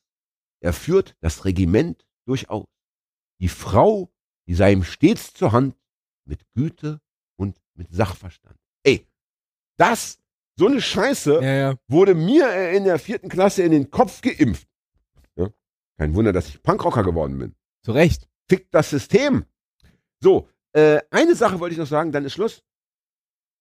Er führt das Regiment durchaus. Die Frau, die sei ihm stets zur Hand mit Güte und mit Sachverstand. Ey, das, so eine Scheiße Ja, ja. wurde mir äh, in der vierten Klasse in den Kopf geimpft. Ja? Kein Wunder, dass ich Punkrocker geworden bin. Zu Recht. Fickt das System. So, äh, eine Sache wollte ich noch sagen, dann ist Schluss.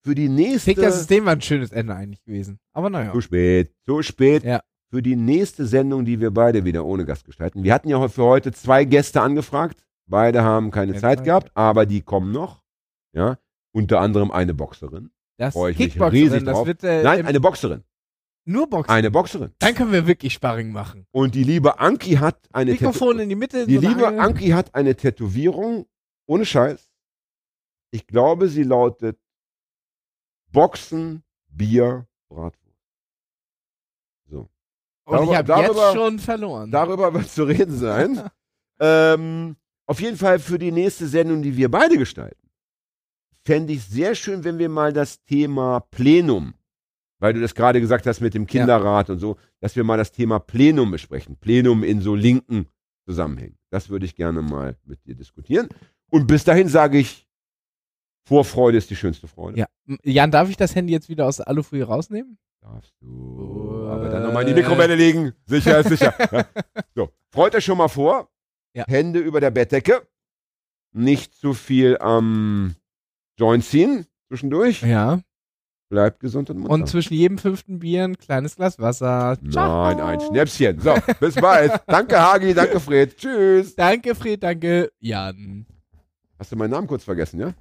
Für die nächste. Fick, das System war ein schönes Ende eigentlich gewesen. Aber naja. Zu spät, zu spät. Ja. Für die nächste Sendung, die wir beide wieder ohne Gast gestalten. Wir hatten ja für heute zwei Gäste angefragt. Beide haben keine Keine Zeit gehabt, aber die kommen noch. Ja. Unter anderem eine Boxerin. Das Freu ich mich riesig das drauf. wird äh, Nein, eine Boxerin. nur Boxen. Eine Boxerin. Dann können wir wirklich Sparring machen. Und die liebe Anki hat eine Mikrofon Tätow- in die Mitte. Die so liebe. Anki hat eine Tätowierung, ohne Scheiß. Ich glaube, sie lautet Boxen, Bier, Bratwurst. So. Und ich darüber- habe jetzt schon verloren. Darüber wird zu reden sein. (laughs) ähm, auf jeden Fall für die nächste Sendung, die wir beide gestalten, fände ich sehr schön, wenn wir mal das Thema Plenum, weil du das gerade gesagt hast mit dem Kinderrat und so, dass wir mal das Thema Plenum besprechen. Plenum in so linken Zusammenhängen. Das würde ich gerne mal mit dir diskutieren. Und bis dahin sage ich, Vorfreude ist die schönste Freude. Ja. Jan, darf ich das Handy jetzt wieder aus der Alufolie rausnehmen? Darfst du. Aber dann nochmal in die Mikrowelle legen. Sicher ist sicher. (laughs) Ja. So, freut euch schon mal vor. Ja. Hände über der Bettdecke. Nicht zu viel am Joint ziehen zwischendurch. Ja. Bleibt gesund und munter. Und zwischen jedem fünften Bier ein kleines Glas Wasser. Ciao. Nein, ein Schnäpschen. So, bis bald. (laughs) danke, Hagi. Danke, Fred. Tschüss. Danke, Fred, danke, Jan. Hast du meinen Namen kurz vergessen, ja?